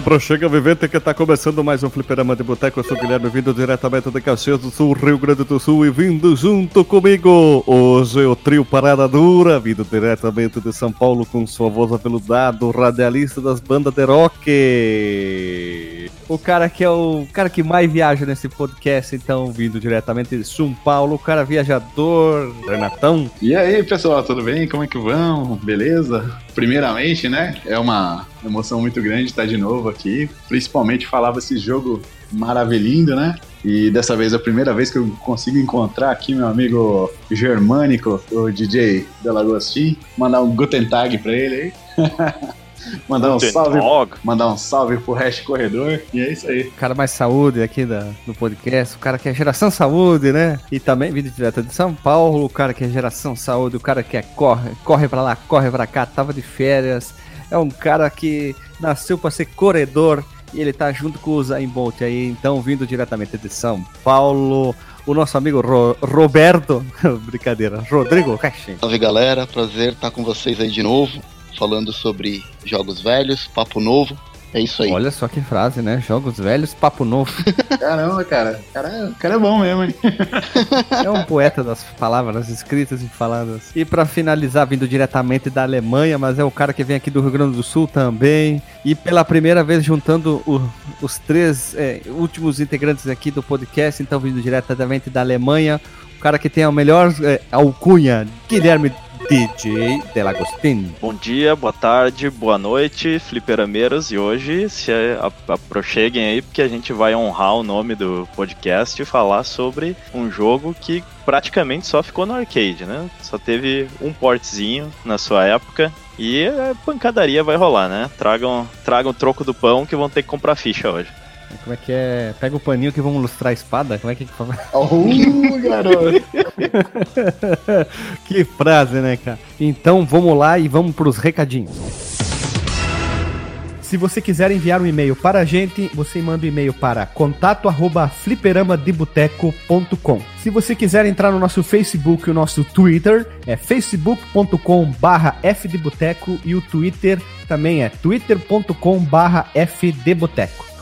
É a Brochega Vivente que está começando mais um Fliperama de Boteco. Eu sou o Guilherme, vindo diretamente de Caxias do Sul, Rio Grande do Sul, e vindo junto comigo. Hoje o trio Parada Dura, vindo diretamente de São Paulo com sua voz aveludada, radialista das bandas de rock. O cara que é o cara que mais viaja nesse podcast, então, vindo diretamente de São Paulo, o cara viajador, Renatão. E aí, pessoal, tudo bem? Como é que vão? Beleza? Primeiramente, né, é uma emoção muito grande estar de novo aqui, principalmente falava esse jogo maravilhindo, né? E dessa vez é a primeira vez que eu consigo encontrar aqui meu amigo Germânico, o DJ Delagostin, mandar um Guten Tag pra ele aí. mandar um salve, mandar um salve pro Hash Corredor. E é isso aí. O cara mais saúde aqui da, do podcast, o cara que é geração saúde, né? E também vindo direto de São Paulo, o cara que é geração saúde, o cara que é corre, corre pra lá, corre pra cá, tava de férias. É um cara que nasceu para ser corredor e ele tá junto com o Zayn Bolt aí, então vindo diretamente de São Paulo, o nosso amigo Ro Roberto, brincadeira, Rodrigo Cashin. Salve galera, prazer estar com vocês aí de novo, falando sobre jogos velhos, papo novo. É isso aí. Olha só que frase, né? Jogos velhos, papo novo. Caramba, cara. O cara, cara é bom mesmo, hein? é um poeta das palavras escritas e faladas. E para finalizar, vindo diretamente da Alemanha, mas é o cara que vem aqui do Rio Grande do Sul também. E pela primeira vez juntando o, os três é, últimos integrantes aqui do podcast, então vindo diretamente da Alemanha. O cara que tem a melhor é, alcunha, Guilherme DJ Delagostin. Bom dia, boa tarde, boa noite, fliperameiros. E hoje se aproxeguem aí, porque a gente vai honrar o nome do podcast e falar sobre um jogo que praticamente só ficou no arcade, né? Só teve um portzinho na sua época. E a pancadaria vai rolar, né? Tragam, tragam troco do pão que vão ter que comprar ficha hoje. Como é que é? Pega o paninho que vamos lustrar a espada? Como é que fala? Uh, garoto! que frase, né, cara? Então vamos lá e vamos pros recadinhos. Se você quiser enviar um e-mail para a gente, você manda um e-mail para contato@fliperamadeboteco.com. Se você quiser entrar no nosso Facebook e o nosso Twitter, é facebook.com/fdboteco e o Twitter também é twitter.com/fdboteco.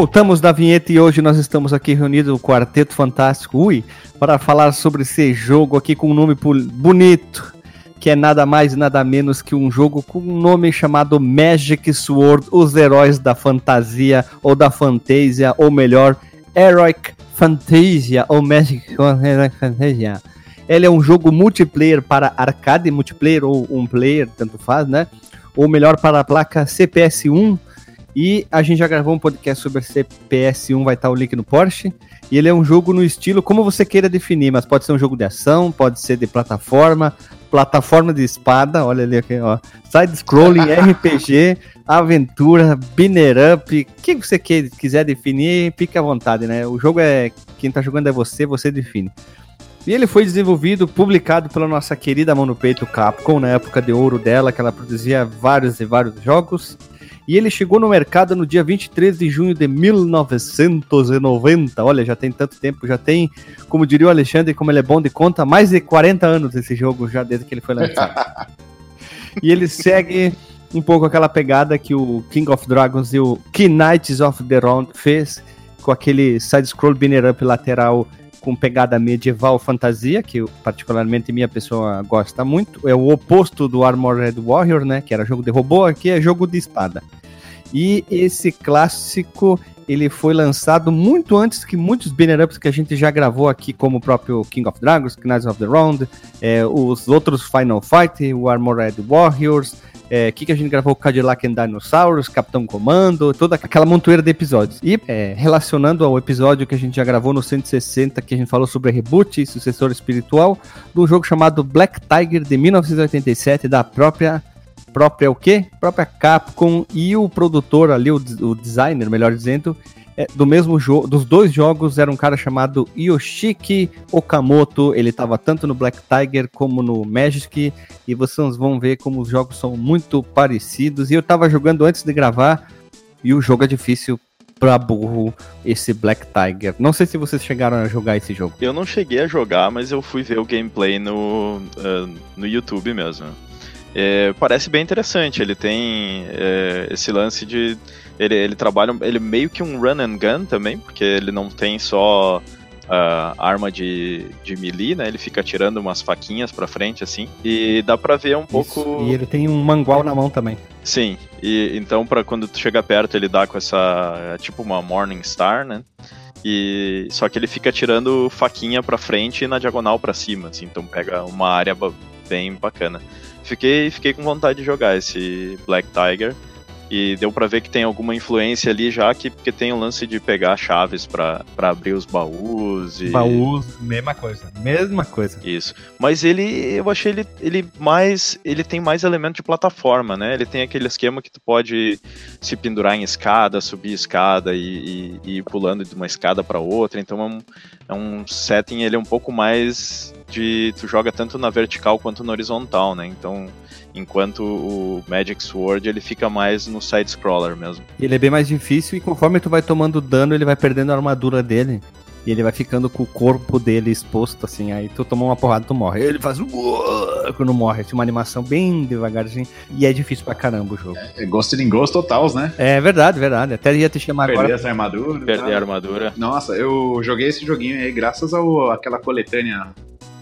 Voltamos da vinheta e hoje nós estamos aqui reunidos, o Quarteto Fantástico, ui, para falar sobre esse jogo aqui com um nome bonito, que é nada mais e nada menos que um jogo com um nome chamado Magic Sword, os heróis da fantasia ou da fantasia, ou melhor, Heroic Fantasia ou Magic Fantasia. Ele é um jogo multiplayer para arcade multiplayer ou um player, tanto faz, né? Ou melhor para a placa CPS 1 e a gente já gravou um podcast sobre CPS1, vai estar o link no Porsche. E ele é um jogo no estilo como você queira definir, mas pode ser um jogo de ação, pode ser de plataforma, plataforma de espada, olha ali aqui, ó. Side-scrolling, RPG, aventura, binner up, o que você quiser definir, fique à vontade, né? O jogo é. Quem tá jogando é você, você define. E ele foi desenvolvido, publicado pela nossa querida mão no peito Capcom, na época de ouro dela, que ela produzia vários e vários jogos e ele chegou no mercado no dia 23 de junho de 1990. Olha, já tem tanto tempo, já tem, como diria o Alexandre, como ele é bom de conta, mais de 40 anos esse jogo já desde que ele foi lançado. e ele segue um pouco aquela pegada que o King of Dragons e o Knights of the Round fez, com aquele side-scroll binner up lateral com pegada medieval fantasia, que particularmente minha pessoa gosta muito. É o oposto do Armored Warrior, né? Que era jogo de robô, aqui é jogo de espada. E esse clássico ele foi lançado muito antes que muitos banner ups que a gente já gravou aqui, como o próprio King of Dragons, Knights of the Round, é, os outros Final Fight, o Armored Warriors, é, que, que a gente gravou Cadillac and Dinosaurs, Capitão Comando, toda aquela montoeira de episódios. E é, relacionando ao episódio que a gente já gravou no 160, que a gente falou sobre reboot e sucessor espiritual, um jogo chamado Black Tiger de 1987, da própria própria o quê? Própria Capcom e o produtor ali, o, o designer, melhor dizendo, é, do mesmo jogo, dos dois jogos era um cara chamado Yoshiki Okamoto. Ele estava tanto no Black Tiger como no Magic e vocês vão ver como os jogos são muito parecidos. E eu estava jogando antes de gravar e o jogo é difícil pra burro esse Black Tiger. Não sei se vocês chegaram a jogar esse jogo. Eu não cheguei a jogar, mas eu fui ver o gameplay no, uh, no YouTube mesmo. É, parece bem interessante. Ele tem é, esse lance de. Ele, ele trabalha. Ele meio que um run and gun também, porque ele não tem só uh, arma de, de melee, né? Ele fica tirando umas faquinhas pra frente, assim. E dá pra ver um Isso. pouco. E ele tem um mangual na mão também. Sim, e então para quando tu chega perto ele dá com essa. É tipo uma Morning Star, né? E só que ele fica tirando faquinha pra frente e na diagonal para cima, assim, então pega uma área bem bacana fiquei, fiquei com vontade de jogar esse Black Tiger. E deu para ver que tem alguma influência ali já, que, porque tem o lance de pegar chaves para abrir os baús. E... Baús, mesma coisa. Mesma coisa. Isso. Mas ele, eu achei ele, ele mais. Ele tem mais elemento de plataforma, né? Ele tem aquele esquema que tu pode se pendurar em escada, subir escada e, e, e ir pulando de uma escada para outra. Então é um, é um setting, ele é um pouco mais de. Tu joga tanto na vertical quanto na horizontal, né? Então enquanto o Magic Sword ele fica mais no side scroller mesmo. Ele é bem mais difícil e conforme tu vai tomando dano, ele vai perdendo a armadura dele. E ele vai ficando com o corpo dele exposto, assim. Aí tu toma uma porrada, tu morre. Ele faz quando morre. Assim, uma animação bem devagarzinho. E é difícil pra caramba o jogo. É, é Ghost in Ghost totals, né? É verdade, verdade. Até ia te chamar Perder agora. essa armadura. Perder a armadura. Nossa, eu joguei esse joguinho aí graças ao aquela coletânea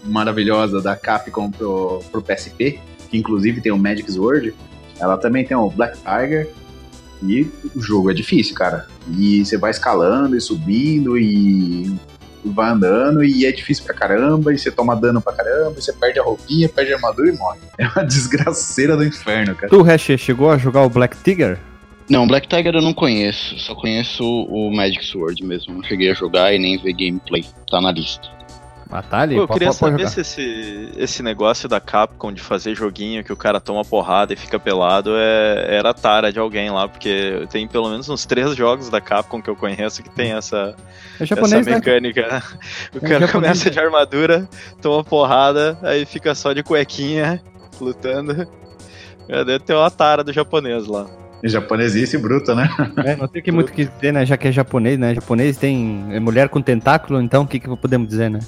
maravilhosa da Capcom pro, pro PSP que inclusive tem o Magic Sword, ela também tem o Black Tiger. E o jogo é difícil, cara. E você vai escalando e subindo e vai andando e é difícil pra caramba, e você toma dano pra caramba, e você perde a roupinha, perde a armadura e morre. É uma desgraceira do inferno, cara. Tu, Hash, chegou a jogar o Black Tiger? Não, Black Tiger eu não conheço, só conheço o Magic Sword mesmo. Não cheguei a jogar e nem ver gameplay, tá na lista. Pô, eu queria saber se esse, esse negócio da Capcom de fazer joguinho que o cara toma porrada e fica pelado é, era tara de alguém lá, porque tem pelo menos uns três jogos da Capcom que eu conheço que tem essa, é japonês, essa né? mecânica. Né? O é cara japonês, começa de armadura, toma porrada, aí fica só de cuequinha, lutando. Deve ter uma tara do japonês lá. Japonesice bruta, né? É, não tem que muito que dizer, né? Já que é japonês, né? Japonês tem mulher com tentáculo, então o que, que podemos dizer, né?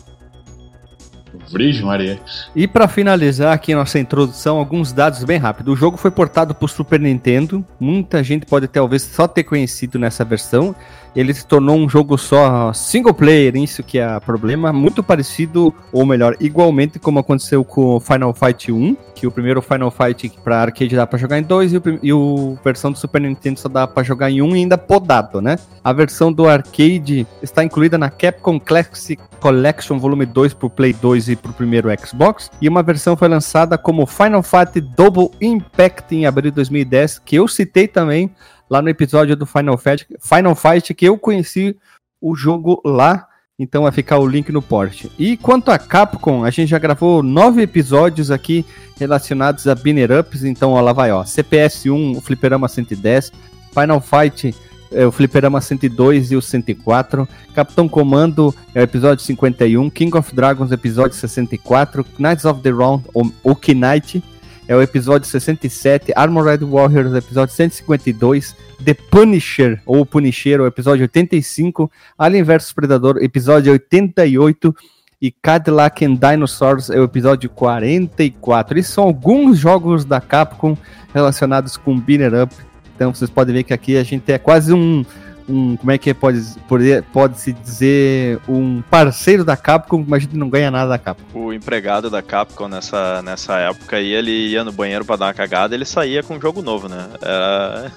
Virgem Maria. E para finalizar aqui nossa introdução, alguns dados bem rápido. O jogo foi portado para o Super Nintendo. Muita gente pode talvez só ter conhecido nessa versão ele se tornou um jogo só single player, isso que é problema, muito parecido, ou melhor, igualmente como aconteceu com Final Fight 1, que o primeiro Final Fight para arcade dá para jogar em dois e o, e o versão do Super Nintendo só dá para jogar em um e ainda podado, né? A versão do arcade está incluída na Capcom Classic Collection Volume 2 pro Play 2 e pro primeiro Xbox, e uma versão foi lançada como Final Fight Double Impact em abril de 2010, que eu citei também lá no episódio do Final Fight, Final Fight que eu conheci o jogo lá. Então vai ficar o link no porte. E quanto a Capcom, a gente já gravou nove episódios aqui relacionados a Binner Ups. Então ó, lá vai, ó. CPS 1, o Fliperama 110. Final Fight, é, o Fliperama 102 e o 104. Capitão Comando é o episódio 51. King of Dragons, episódio 64. Knights of the Round, o Knight é o episódio 67, Armored Warriors, episódio 152, The Punisher, ou Punisher, o episódio 85, Alien vs Predador, episódio 88, e Cadillac and Dinosaurs é o episódio 44. Esses são alguns jogos da Capcom relacionados com Binner Up. Então vocês podem ver que aqui a gente é quase um, um como é que é, pode, pode, pode se dizer, um parceiro da Capcom, mas a gente não ganha nada da Capcom. O empregado da Capcom nessa, nessa época aí, ele ia no banheiro para dar uma cagada, ele saía com um jogo novo, né? Era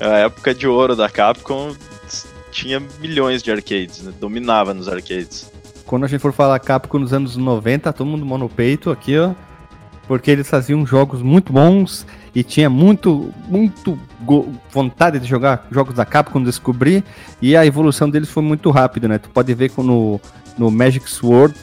a época de ouro da Capcom, tinha milhões de arcades, né? dominava nos arcades. Quando a gente for falar Capcom nos anos 90, todo mundo mão no peito aqui, ó. Porque eles faziam jogos muito bons e tinha muito, muito vontade de jogar jogos da Capcom, descobrir, e a evolução deles foi muito rápida, né? Tu pode ver no, no Magic Sword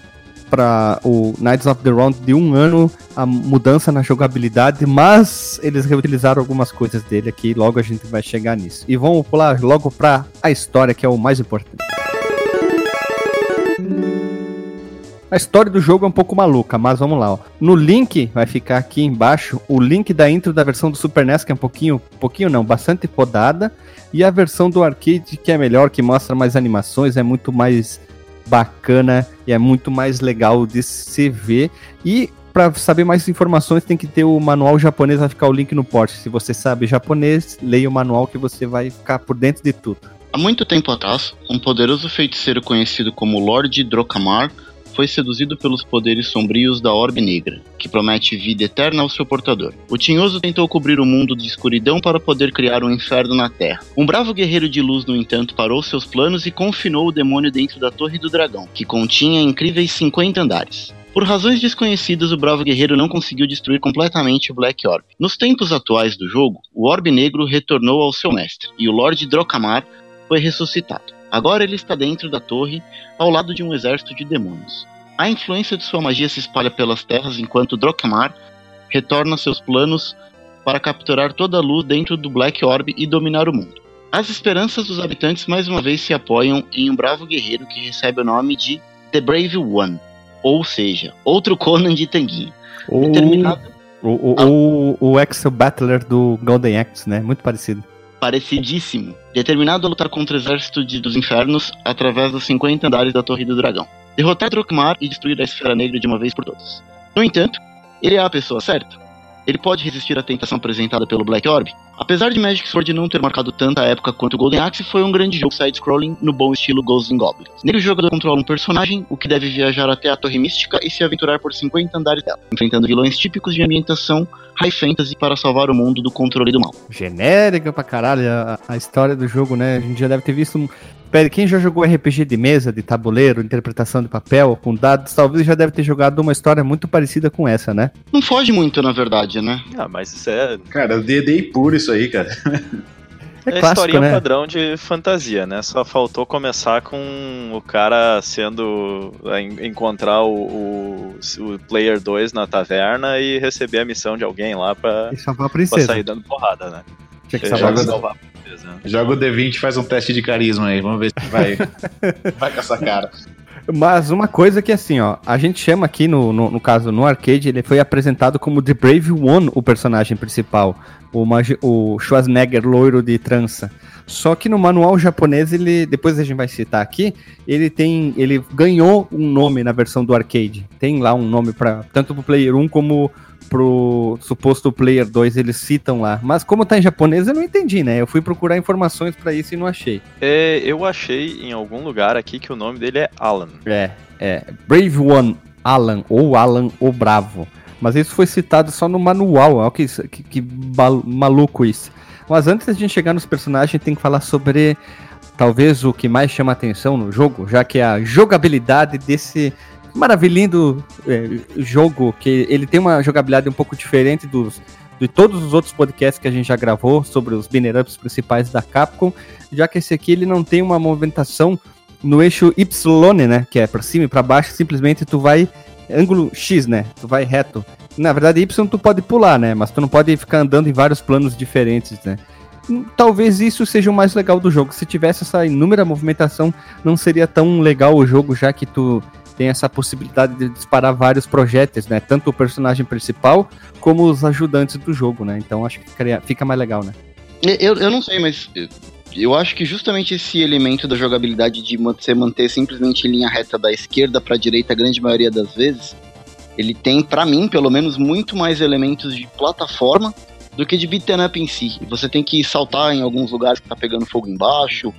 para o Knights of the Round de um ano a mudança na jogabilidade, mas eles reutilizaram algumas coisas dele aqui, logo a gente vai chegar nisso. E vamos pular logo para a história, que é o mais importante. A história do jogo é um pouco maluca, mas vamos lá. Ó. No link, vai ficar aqui embaixo, o link da intro da versão do Super NES, que é um pouquinho, pouquinho não, bastante podada, e a versão do arcade, que é melhor, que mostra mais animações, é muito mais bacana e é muito mais legal de se ver. E para saber mais informações, tem que ter o manual japonês, vai ficar o link no post. Se você sabe japonês, leia o manual que você vai ficar por dentro de tudo. Há muito tempo atrás, um poderoso feiticeiro conhecido como Lord Drokamar foi seduzido pelos poderes sombrios da Orbe Negra, que promete vida eterna ao seu portador. O Tinhoso tentou cobrir o mundo de escuridão para poder criar um inferno na Terra. Um bravo guerreiro de luz, no entanto, parou seus planos e confinou o demônio dentro da Torre do Dragão, que continha incríveis 50 andares. Por razões desconhecidas, o bravo guerreiro não conseguiu destruir completamente o Black Orb. Nos tempos atuais do jogo, o Orbe Negro retornou ao seu mestre, e o Lord Drokamar foi ressuscitado. Agora ele está dentro da torre, ao lado de um exército de demônios. A influência de sua magia se espalha pelas terras enquanto Drokmar retorna seus planos para capturar toda a luz dentro do Black Orb e dominar o mundo. As esperanças dos habitantes mais uma vez se apoiam em um bravo guerreiro que recebe o nome de The Brave One, ou seja, outro Conan de Tanguinha. O, Determinado... o, o, ah. o, o Ex-Battler do Golden Axe, né? Muito parecido parecidíssimo, determinado a lutar contra o exército de, dos infernos através dos 50 andares da Torre do Dragão. Derrotar Drokmar e destruir a Esfera Negra de uma vez por todas. No entanto, ele é a pessoa certa. Ele pode resistir à tentação apresentada pelo Black Orb? Apesar de Magic Sword não ter marcado tanta época quanto Golden Axe, foi um grande jogo side-scrolling no bom estilo Ghosts and Goblins. Nele o jogador controla um personagem, o que deve viajar até a Torre Mística e se aventurar por 50 andares dela, enfrentando vilões típicos de ambientação high fantasy para salvar o mundo do controle do mal. Genérica pra caralho a, a história do jogo, né? A gente já deve ter visto. Pera, quem já jogou RPG de mesa, de tabuleiro, interpretação de papel, com dados, talvez já deve ter jogado uma história muito parecida com essa, né? Não foge muito, na verdade, né? Ah, mas isso é. Cara, D&D puro isso aí, cara. É, é clássico, historinha né? padrão de fantasia, né? Só faltou começar com o cara sendo. encontrar o, o, o Player 2 na taverna e receber a missão de alguém lá pra, pra sair dando porrada, né? Tinha que salvar, salvar Joga o D20 e faz um teste de carisma aí. Vamos ver se vai, vai com essa cara. Mas uma coisa que assim, ó, a gente chama aqui no, no, no, caso no arcade, ele foi apresentado como The Brave One, o personagem principal, o, o Schwarzenegger loiro de trança. Só que no manual japonês ele, depois a gente vai citar aqui, ele tem, ele ganhou um nome na versão do arcade. Tem lá um nome para tanto pro Player 1 como pro suposto Player 2 eles citam lá. Mas como tá em japonês, eu não entendi, né? Eu fui procurar informações para isso e não achei. É, eu achei em algum lugar aqui que o nome dele é Alan. É, é. Brave One Alan, ou Alan o Bravo. Mas isso foi citado só no manual. Olha que, que, que maluco isso. Mas antes de a gente chegar nos personagens, tem que falar sobre talvez o que mais chama atenção no jogo, já que é a jogabilidade desse maravilhindo é, jogo, que ele tem uma jogabilidade um pouco diferente dos, de todos os outros podcasts que a gente já gravou sobre os banner ups principais da Capcom, já que esse aqui ele não tem uma movimentação no eixo Y, né, que é para cima e para baixo, simplesmente tu vai ângulo X, né? Tu vai reto. Na verdade, Y tu pode pular, né? Mas tu não pode ficar andando em vários planos diferentes, né? Talvez isso seja o mais legal do jogo. Se tivesse essa inúmera movimentação, não seria tão legal o jogo, já que tu tem essa possibilidade de disparar vários projéteis, né? Tanto o personagem principal como os ajudantes do jogo, né? Então acho que fica mais legal, né? Eu, eu não sei, mas eu acho que justamente esse elemento da jogabilidade de você manter simplesmente em linha reta da esquerda para a direita a grande maioria das vezes, ele tem, para mim, pelo menos, muito mais elementos de plataforma do que de beat'em up em si. Você tem que saltar em alguns lugares que tá pegando fogo embaixo,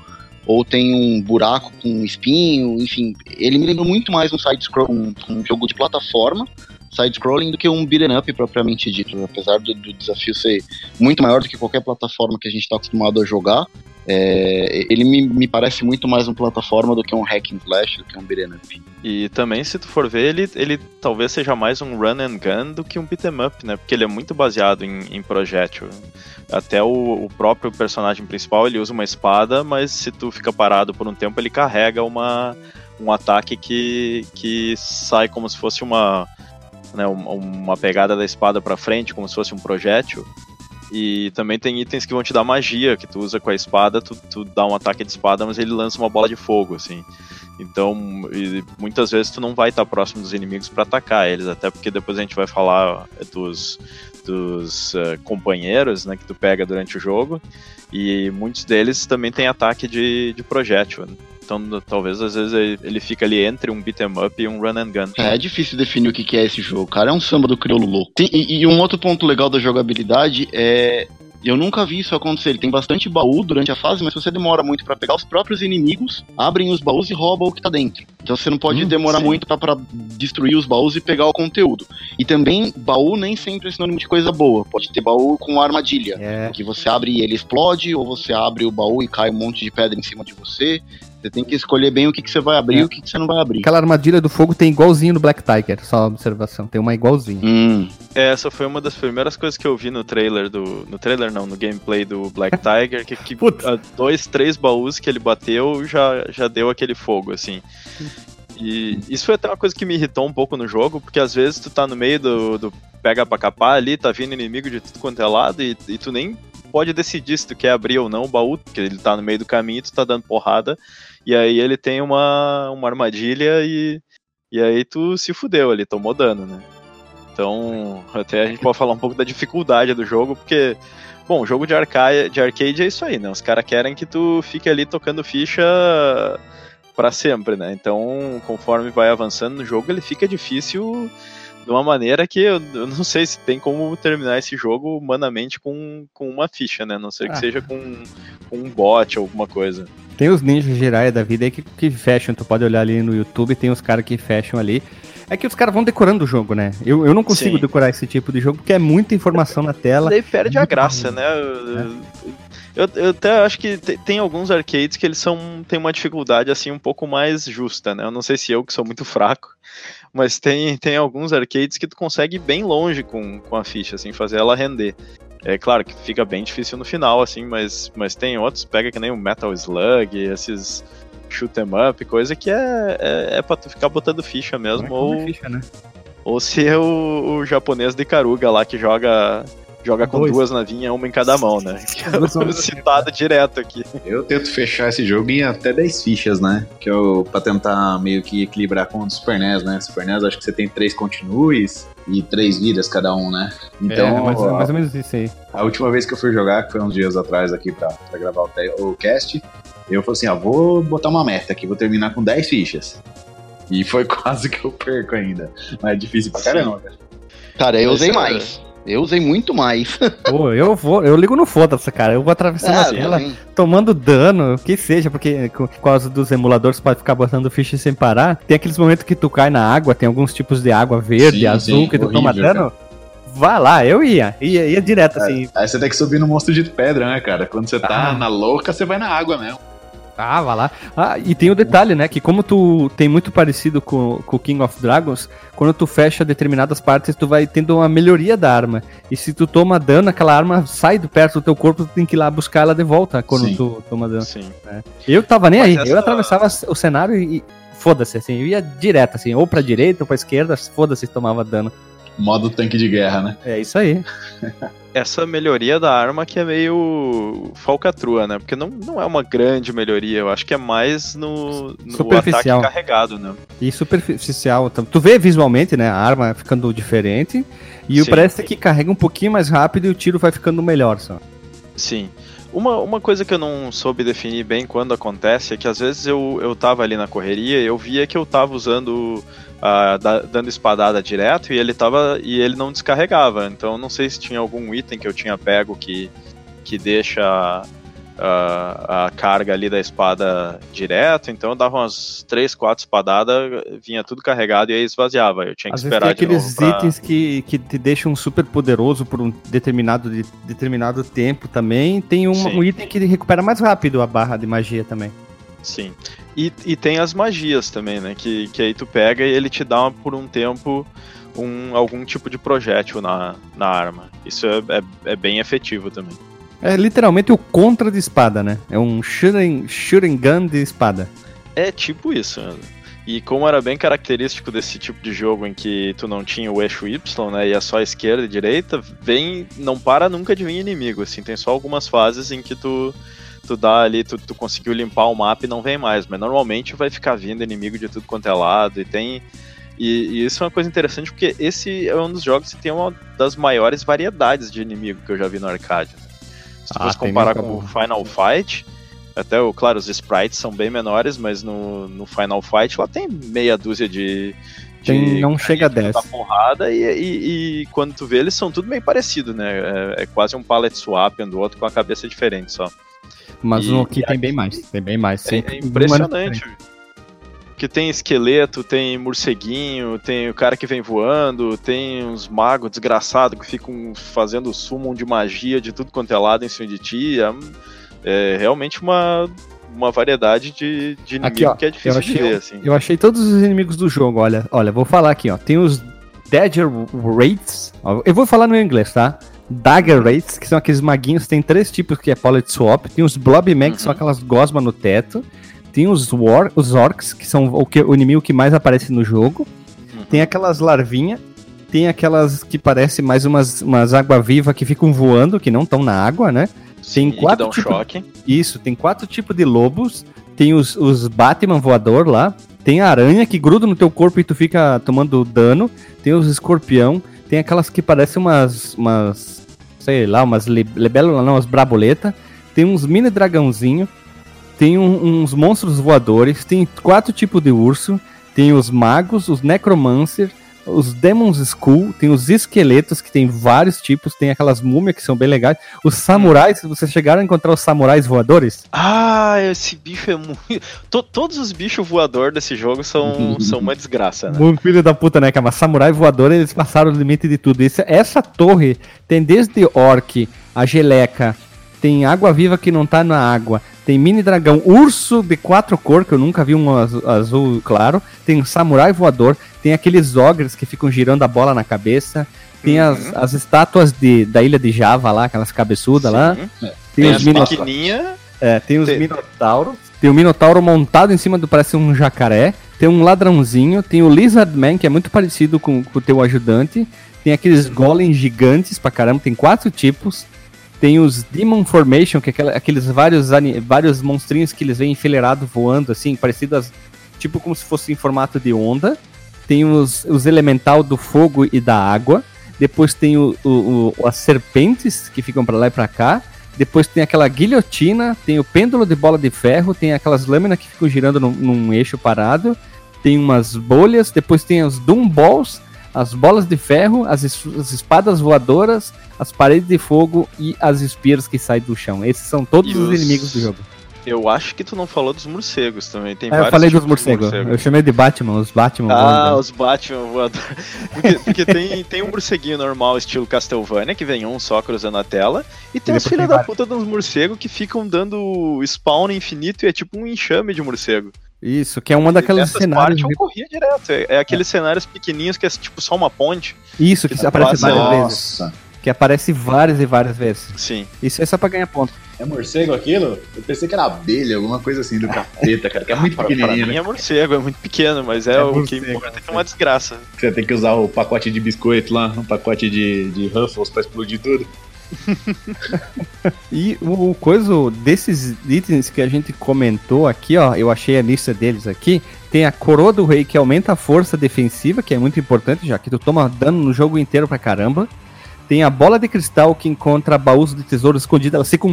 ou tem um buraco com um espinho, enfim. Ele me lembra muito mais um side-scroll, um, um jogo de plataforma, side-scrolling do que um beat'em up propriamente dito, apesar do, do, desafio ser muito maior do que qualquer plataforma que a gente está acostumado a jogar. É, ele me, me, parece muito mais uma plataforma do que um hack and slash, do que um beat'em up. E também, se tu for ver, ele, ele talvez seja mais um run and gun do que um beat'em up, né? Porque ele é muito baseado em, em projétil. Até o, o, próprio personagem principal, ele usa uma espada, mas se tu fica parado por um tempo, ele carrega uma, um ataque que, que sai como se fosse uma, né, uma pegada da espada para frente, como se fosse um projétil. E também tem itens que vão te dar magia, que tu usa com a espada, tu, tu dá um ataque de espada, mas ele lança uma bola de fogo, assim. Então, muitas vezes tu não vai estar próximo dos inimigos para atacar eles, até porque depois a gente vai falar dos, dos uh, companheiros, né, que tu pega durante o jogo, e muitos deles também têm ataque de, de projétil. Né? Então, talvez às vezes ele fica ali entre um beat'em up e um run and gun. É, é difícil definir o que é esse jogo, cara. É um samba do crioulo louco. e, e um outro ponto legal da jogabilidade é eu nunca vi isso acontecer. Ele tem bastante baú durante a fase, mas se você demora muito para pegar, os próprios inimigos abrem os baús e roubam o que tá dentro. Então você não pode hum, demorar sim. muito para destruir os baús e pegar o conteúdo. E também, baú nem sempre é sinônimo de coisa boa. Pode ter baú com armadilha. É. Que você abre e ele explode, ou você abre o baú e cai um monte de pedra em cima de você. Você tem que escolher bem o que, que você vai abrir é. e o que, que você não vai abrir. Aquela armadilha do fogo tem igualzinho no Black Tiger, só observação. Tem uma igualzinho. Hum. É, essa foi uma das primeiras coisas que eu vi no trailer do. No trailer não, no gameplay do Black Tiger, que, que dois, três baús que ele bateu já, já deu aquele fogo, assim. E isso foi até uma coisa que me irritou um pouco no jogo, porque às vezes tu tá no meio do, do pega pra capar ali, tá vindo inimigo de tudo quanto é lado, e, e tu nem pode decidir se tu quer abrir ou não o baú, porque ele tá no meio do caminho e tu tá dando porrada. E aí ele tem uma, uma armadilha e, e aí tu se fudeu ali, tomou dano, né? Então, até a gente pode falar um pouco da dificuldade do jogo, porque, bom, jogo de arcade, de arcade é isso aí, né? Os caras querem que tu fique ali tocando ficha para sempre, né? Então, conforme vai avançando no jogo, ele fica difícil de uma maneira que eu, eu, não sei se tem como terminar esse jogo humanamente com, com uma ficha, né? A não ser que ah. seja com, com um bot ou alguma coisa. Tem os ninjas gerais da vida aí que, que fecham, tu pode olhar ali no YouTube, tem os caras que fecham ali. É que os caras vão decorando o jogo, né? Eu, eu não consigo Sim. decorar esse tipo de jogo porque é muita informação na tela. Daí perde a graça, né? É. Eu, eu, até acho que tem alguns arcades que eles são tem uma dificuldade assim um pouco mais justa, né? Eu não sei se eu que sou muito fraco, mas tem, tem alguns arcades que tu consegue ir bem longe com, com a ficha, assim, fazer ela render. É claro que fica bem difícil no final, assim, mas, mas tem outros, pega que nem o Metal Slug, esses shoot 'em up, coisa que é, é, é pra tu ficar botando ficha mesmo, é ou, ficha, né? ou se é o, o japonês de Karuga lá que joga joga com Dois. duas navinhas, uma em cada mão, né? Que é citado direto aqui. Eu tento fechar esse jogo em até 10 fichas, né? Que eu, pra tentar meio que equilibrar com o Super NES, né? Super NES acho que você tem três continues e três vidas cada um, né? Então, é, mais, mais, ou menos isso aí. A última vez que eu fui jogar, que foi uns dias atrás aqui pra, pra gravar o, o cast, eu falei assim, ó, vou botar uma meta aqui, vou terminar com 10 fichas. E foi quase que eu perco ainda. Mas é difícil pra caramba, cara. Cara, eu usei mais. Eu usei muito mais. Pô, eu vou, eu ligo no foda-se, cara. Eu vou atravessando ah, a tela, tomando dano, o que seja, porque por causa dos emuladores pode ficar botando ficha sem parar. Tem aqueles momentos que tu cai na água, tem alguns tipos de água verde, sim, azul, sim, que tu horrível, toma dano. Cara. Vai lá, eu ia. Ia, ia direto, é, assim. Aí você tem que subir no monstro de pedra, né, cara? Quando você tá ah. na louca, você vai na água mesmo. Ah, vai lá. Ah, e tem o detalhe, né? Que como tu tem muito parecido com o King of Dragons, quando tu fecha determinadas partes, tu vai tendo uma melhoria da arma. E se tu toma dano, aquela arma sai do perto do teu corpo, tu tem que ir lá buscar ela de volta quando Sim. tu toma dano. Sim. É. Eu tava nem Mas aí, essa... eu atravessava o cenário e foda-se, assim, eu ia direto, assim, ou pra direita ou pra esquerda, foda-se se tomava dano. Modo tanque de guerra, né? É isso aí. Essa melhoria da arma que é meio falcatrua, né? Porque não, não é uma grande melhoria, eu acho que é mais no, no ataque carregado, né? E superficial. Tu vê visualmente, né, a arma ficando diferente e Sim. parece que carrega um pouquinho mais rápido e o tiro vai ficando melhor, só. Sim. Uma, uma coisa que eu não soube definir bem quando acontece é que às vezes eu, eu tava ali na correria e eu via que eu tava usando uh, da, dando espadada direto e ele tava e ele não descarregava. Então não sei se tinha algum item que eu tinha pego que, que deixa a, a, carga ali da espada direto, então eu dava umas 3, 4 espadadas, vinha tudo carregado e aí esvaziava. Eu tinha que Às esperar vezes tem aqueles pra... itens que, que te deixam super poderoso por um determinado, de, determinado tempo também. Tem um, um, item que recupera mais rápido a barra de magia também. Sim. E, e tem as magias também, né? Que, que aí tu pega e ele te dá por um tempo um, algum tipo de projétil na, na arma. Isso é, é, é bem efetivo também. É literalmente o contra de espada, né? É um shooting, shooting gun de espada. É tipo isso? E como era bem característico desse tipo de jogo em que tu não tinha o eixo Y, né? Ia só esquerda e direita, vem. não para nunca de vir inimigo, assim, tem só algumas fases em que tu. Tu dá ali, tu, tu conseguiu limpar o mapa e não vem mais, mas normalmente vai ficar vindo inimigo de tudo quanto é lado, e tem. E, e, isso é uma coisa interessante porque esse é um dos jogos que tem uma das maiores variedades de inimigo que eu já vi no arcade. Né? Se tu ah, fosse comparar com o Final Fight, até, claro, os sprites são bem menores, mas no, no Final Fight lá tem meia dúzia de. de tem, não chega a 10. porrada e, e, e, quando tu vê, eles são tudo meio parecido, né? É, é, quase um palette swap um do outro com a cabeça diferente só. Mas e, no aqui tem bem mais. Tem bem mais. É, é impressionante que tem esqueleto, tem morceguinho, tem o cara que vem voando, tem uns magos desgraçados que ficam fazendo summon de magia de tudo quanto é lado em cima de ti. É, é realmente uma, uma variedade de, de inimigo aqui, que é difícil achei, de ver, assim. Eu achei todos os inimigos do jogo, olha, olha, vou falar aqui, ó. Tem os Dagger Rates, eu vou falar no inglês, tá? Dagger Rates, que são aqueles maguinhos, tem três tipos que é Palette Swap, tem os Blob Mag, uhum. que são uhum. aquelas gosmas no teto, tem os, war, os orcs, que são o, que, o inimigo que mais aparece no jogo. Uhum. Tem aquelas larvinhas. Tem aquelas que parecem mais umas, umas água-viva que ficam voando, que não estão na água, né? Sim, tem quatro um tipo... choque. Isso, tem quatro tipos de lobos. Tem os, os Batman voador lá. Tem a aranha que gruda no teu corpo e tu fica tomando dano. Tem os escorpião. Tem aquelas que parecem umas. umas sei lá, umas libélulas, não, umas braboleta. Tem uns mini dragãozinho tem um, uns monstros voadores, tem quatro tipos de urso, tem os magos, os necromancer, os Demons School, tem os esqueletos, que tem vários tipos, tem aquelas múmias que são bem legais. Os samurais, vocês chegaram a encontrar os samurais voadores? Ah, esse bicho é muito. todos os bichos voadores desse jogo são, são uma desgraça, né? Muito filho da puta, né, cara? Samurai voador, eles passaram o limite de tudo. Esse, essa torre tem desde orc, a geleca, tem água viva que não tá na água, tem mini dragão urso de quatro cores, que eu nunca vi um azul, claro, tem um samurai voador, tem aqueles ogres que ficam girando a bola na cabeça, tem uhum. as, as estátuas de, da ilha de Java lá, aquelas cabeçudas lá. Tem, tem os minotauros. É, tem os tem... minotauros. Tem o minotauro montado em cima do parece um jacaré. Tem um ladrãozinho. Tem o Lizard Man, que é muito parecido com, com o teu ajudante. Tem aqueles golems gigantes pra caramba. Tem quatro tipos. Tem os Demon Formation, que é aquela, aqueles vários, vários monstrinhos que eles vêm enfileirado voando, assim, parecidas, tipo como se fosse em formato de onda. Tem os, os Elemental do Fogo e da Água. Depois tem o, o, o as serpentes que ficam para lá e para cá. Depois tem aquela guilhotina, tem o pêndulo de bola de ferro, tem aquelas lâminas que ficam girando num, num eixo parado. Tem umas bolhas, depois tem os Doom Balls, as bolas de ferro, as, as espadas voadoras, as paredes de fogo e as espiras que saem do chão. Esses são todos os... os... inimigos do jogo. Eu acho que tu não falou dos morcegos também. Tem é, eu falei dos morcegos. Morcego. Eu chamei de Batman, os Batman. Ah, os Batman voadores. Porque, porque tem, tem um morceguinho normal, estilo Castlevania, que vem um só cruzando a tela. E tem os filhos da puta dos morcegos que ficam dando spawn infinito e é tipo um enxame de morcego. Isso, que é uma daquelas cenários. eu corria direto. É, é aqueles é. cenários pequenininhos que é tipo só uma ponte. Isso, que, que aparece várias vezes. Nossa que aparece várias e várias vezes. Sim. Isso é só pra ganhar ponto. É morcego aquilo? Eu pensei que era abelha, alguma coisa assim do capeta, cara, que é muito pequenininho. Pra mim é morcego, é muito pequeno, mas é, é o morcego, que importa é que é uma desgraça. Você tem que usar o pacote de biscoito lá, um pacote de, de Ruffles pra explodir tudo. e o, o coisa desses itens que a gente comentou aqui, ó, eu achei a lista deles aqui. Tem a coroa do rei que aumenta a força defensiva, que é muito importante, já que tu toma dano no jogo inteiro pra caramba. Tem a bola de cristal que encontra baús de tesouro escondido, ela fica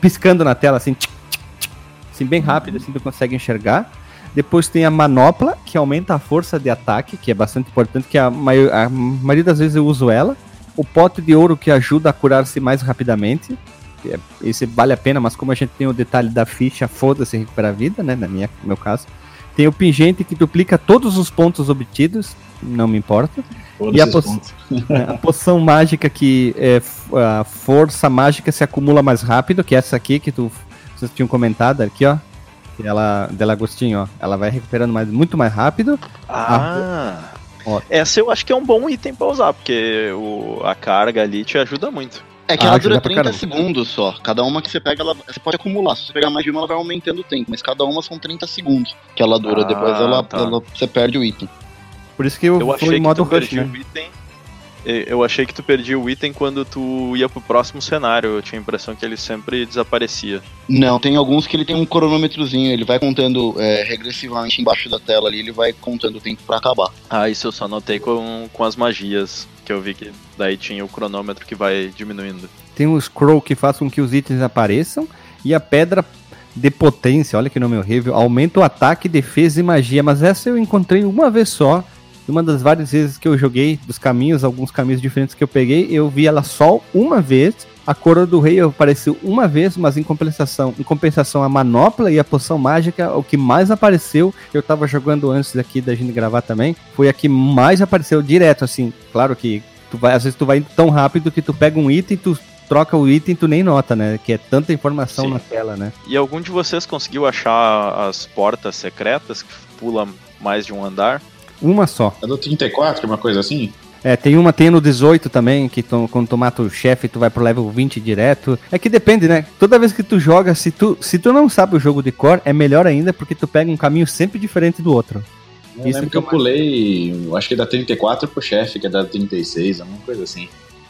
piscando na tela assim, tchic, tchic, tchic, assim bem rápido, assim tu consegue enxergar. Depois tem a manopla, que aumenta a força de ataque, que é bastante importante, que a, a maioria das vezes eu uso ela. O pote de ouro que ajuda a curar-se mais rapidamente. é, esse vale a pena, mas como a gente tem o detalhe da ficha, foda-se recuperar a vida, né? Na minha, no meu caso. Tem o pingente que duplica todos os pontos obtidos, não me importa. Todos E a, po- pontos. a poção mágica que é a força mágica se acumula mais rápido, que é essa aqui que tu vocês tinham comentado aqui, ó. Que ela dela Agostinho, ó, ela vai recuperando mais, muito mais rápido. Ah, Ó. essa eu acho que é um bom item pra usar, porque o, a carga ali te ajuda muito. É que Ah, ela dura pra 30 caramba. segundos só. Cada uma que você pega, ela, você pode acumular. Se você pegar mais de uma, ela vai aumentando o tempo. Mas cada uma são 30 segundos que ela dura. Ah, Depois ela, tá. ela- você perde o item. Por isso que eu, Eu fui achei em que modo tu rush, né? o item. Eu achei que tu perdia o item quando tu ia pro próximo cenário. Eu tinha a impressão que ele sempre desaparecia. Não, tem alguns que ele tem um cronômetrozinho. Ele vai contando é, regressivamente embaixo da tela ali. Ele vai contando o tempo pra acabar. Ah, isso eu só notei com, com as magias. Que eu vi que daí tinha o cronômetro que vai diminuindo. Tem um scroll que faz com que os itens apareçam. E a pedra de potência, olha que nome horrível, aumenta o ataque, defesa e magia. Mas essa eu encontrei uma vez só. Uma das várias vezes que eu joguei, dos caminhos, alguns caminhos diferentes que eu peguei, eu vi ela só uma vez. A coroa do rei apareceu uma vez, mas em compensação, em compensação a manopla e a poção mágica, o que mais apareceu, eu tava jogando antes aqui da gente gravar também, foi a que mais apareceu direto, assim. Claro que tu vai, às vezes tu vai indo tão rápido que tu pega um item, tu troca o item, tu nem nota, né? Que é tanta informação Sim. na tela, né? E algum de vocês conseguiu achar as portas secretas que pula mais de um andar? Uma só. A do 34, uma coisa assim? É, tem uma, tem no 18 também, que tu, quando tu mata o chefe, tu vai pro level 20 direto. É que depende, né? Toda vez que tu joga, se tu, se tu não sabe o jogo de cor, é melhor ainda, porque tu pega um caminho sempre diferente do outro. Eu Isso lembro que que eu eu- pulei, acho que da 34 pro chefe, que é da 36, alguma coisa assim.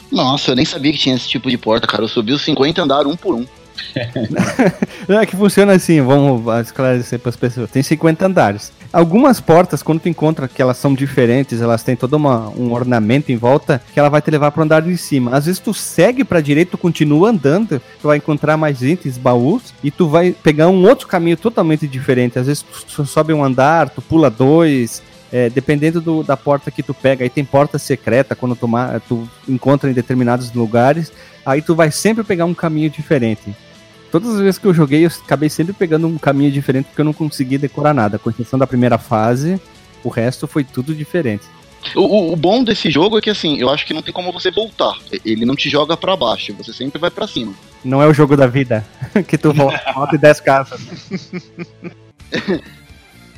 Nossa, eu nem sabia que tinha esse tipo de porta, cara. Eu subi os 50 andar um por um. É que funciona assim, vamos esclarecer para as pessoas. Tem 50 andares. Algumas portas, quando tu encontra que elas são diferentes, elas têm todo uma, um ornamento em volta, que ela vai te levar para andar de cima. Às vezes tu segue para direita, tu continua andando, tu vai encontrar mais itens, baús, e tu vai pegar um outro caminho totalmente diferente. Às vezes tu sobe um andar, tu pula dois, é, dependendo do- da porta que tu pega, aí tem porta secreta quando tu, tu encontra em determinados lugares, aí tu vai sempre pegar um caminho diferente. Todas as vezes que eu joguei, eu acabei sempre pegando um caminho diferente porque eu não consegui decorar nada. Com exceção da primeira fase, o resto foi tudo diferente. O, o- bom desse jogo é que, assim, eu acho que não tem como você voltar. Ele não te joga pra baixo, você sempre vai pra cima. Não é o jogo da vida, que tu volta, e desce casas.